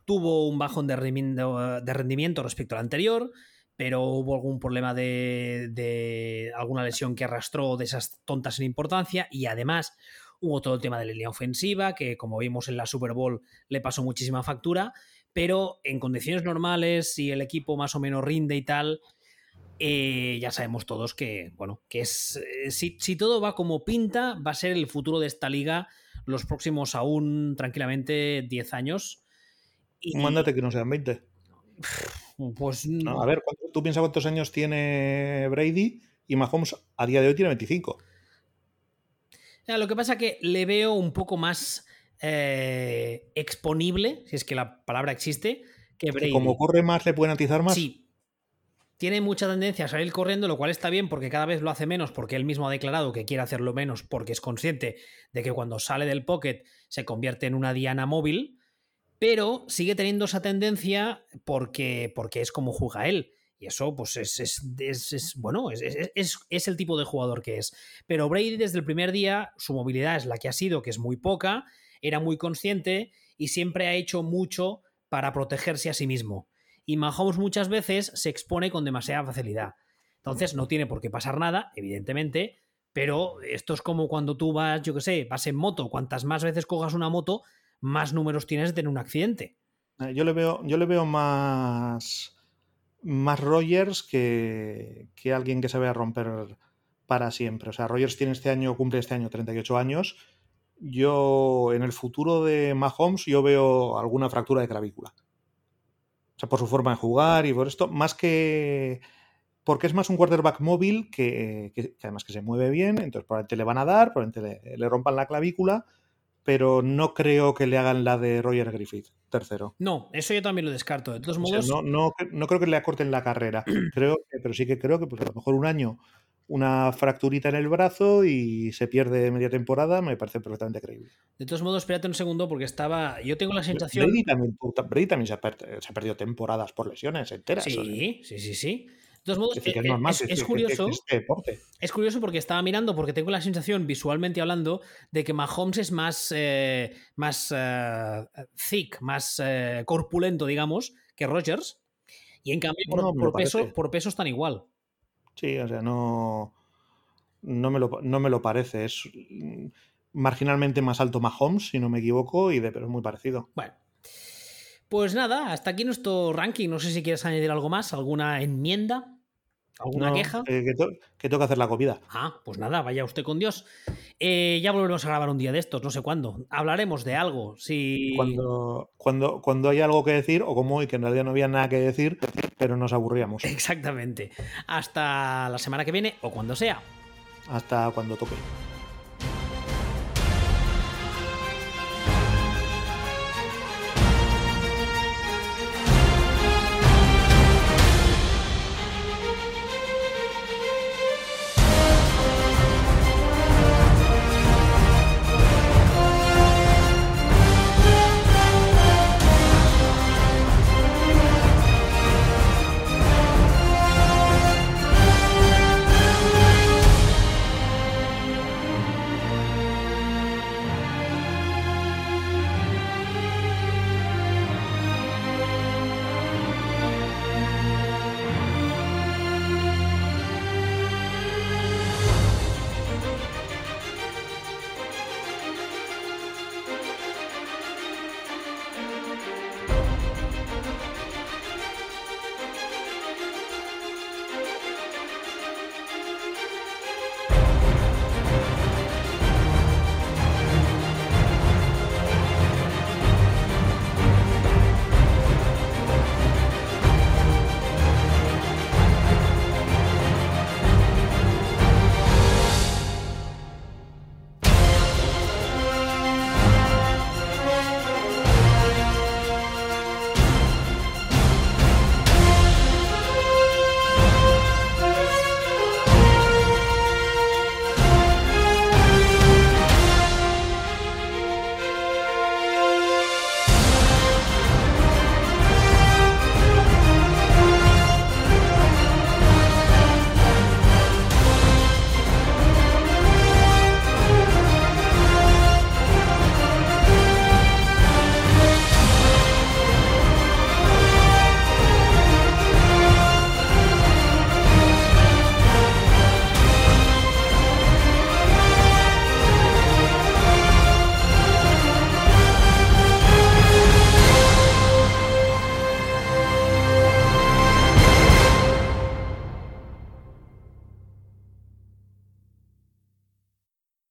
tuvo un bajón de rendimiento, de rendimiento respecto al anterior, pero hubo algún problema de, de, alguna lesión que arrastró de esas tontas sin importancia y además hubo todo el tema de la línea ofensiva que como vimos en la Super Bowl le pasó muchísima factura pero en condiciones normales, si el equipo más o menos rinde y tal, eh, ya sabemos todos que, bueno, que es. Eh, si, todo va como pinta, va a ser el futuro de esta liga los próximos aún tranquilamente 10 años. Y... Mándate que no sean 20. Pues. a ver, tú piensas cuántos años tiene Brady y Mahomes a día de hoy tiene 25. lo que pasa es que le veo un poco más eh, exponible, si es que la palabra existe, que Brady. Como corre más, le pueden atizar más. Sí. Tiene mucha tendencia a salir corriendo, lo cual está bien porque cada vez lo hace menos, porque él mismo ha declarado que quiere hacerlo menos porque es consciente de que cuando sale del pocket se convierte en una diana móvil, pero sigue teniendo esa tendencia porque, porque es como juega él. Y eso, pues, es, es, bueno, es, es, el tipo de jugador que es. Pero Brady, desde el primer día, su movilidad es la que ha sido, que es muy poca, era muy consciente y siempre ha hecho mucho para protegerse a sí mismo. Y Mahomes muchas veces se expone con demasiada facilidad. Entonces no tiene por qué pasar nada, evidentemente, pero esto es como cuando tú vas, yo qué sé, vas en moto. Cuantas más veces cojas una moto, más números tienes de tener un accidente. Eh, yo le veo, yo le veo más, más Rogers que, que alguien que se vaya a romper para siempre. O sea, Rogers tiene este año, cumple este año 38 años. Yo, en el futuro de Mahomes, yo veo alguna fractura de clavícula. O sea, por su forma de jugar y por esto, más que. Porque es más un quarterback móvil que, que, además que se mueve bien, entonces probablemente le van a dar, probablemente le, le rompan la clavícula, pero no creo que le hagan la de Roger Griffith, tercero. No, eso yo también lo descarto. De todos modos. Sea, no, no, no, creo que le acorten la carrera. Creo, pero sí que creo que pues, a lo mejor un año una fracturita en el brazo y se pierde media temporada, me parece perfectamente creíble. De todos modos, espérate un segundo porque estaba. Yo tengo la sensación. Brady también, Brady también se, ha se, ha perdido temporadas por lesiones enteras. Sí, o sea. sí, sí, sí. De todos modos, es, decir, que es, normal, es, es, curioso. Que, este deporte. Es curioso porque estaba mirando, porque tengo la sensación, visualmente hablando, de que Mahomes es más, eh, más uh, thick, más uh, corpulento, digamos, que Rogers. Y en cambio, por, no, por peso, por peso están igual. Sí, o sea, no, no, me lo, no me lo parece. Es marginalmente más alto Mahomes, si no me equivoco, y de, pero es muy parecido. Bueno. Pues nada, hasta aquí nuestro ranking. No sé si quieres añadir algo más, alguna enmienda, alguna no, queja. Eh, que, to que tengo que hacer la comida. Ah, pues nada, vaya usted con Dios. Eh, ya volveremos a grabar un día de estos, no sé cuándo. Hablaremos de algo. Si... Cuando, cuando, cuando hay algo que decir, o como hoy, que en realidad no había nada que decir, pero nos aburríamos. Exactamente. Hasta la semana que viene o cuando sea. Hasta cuando toque.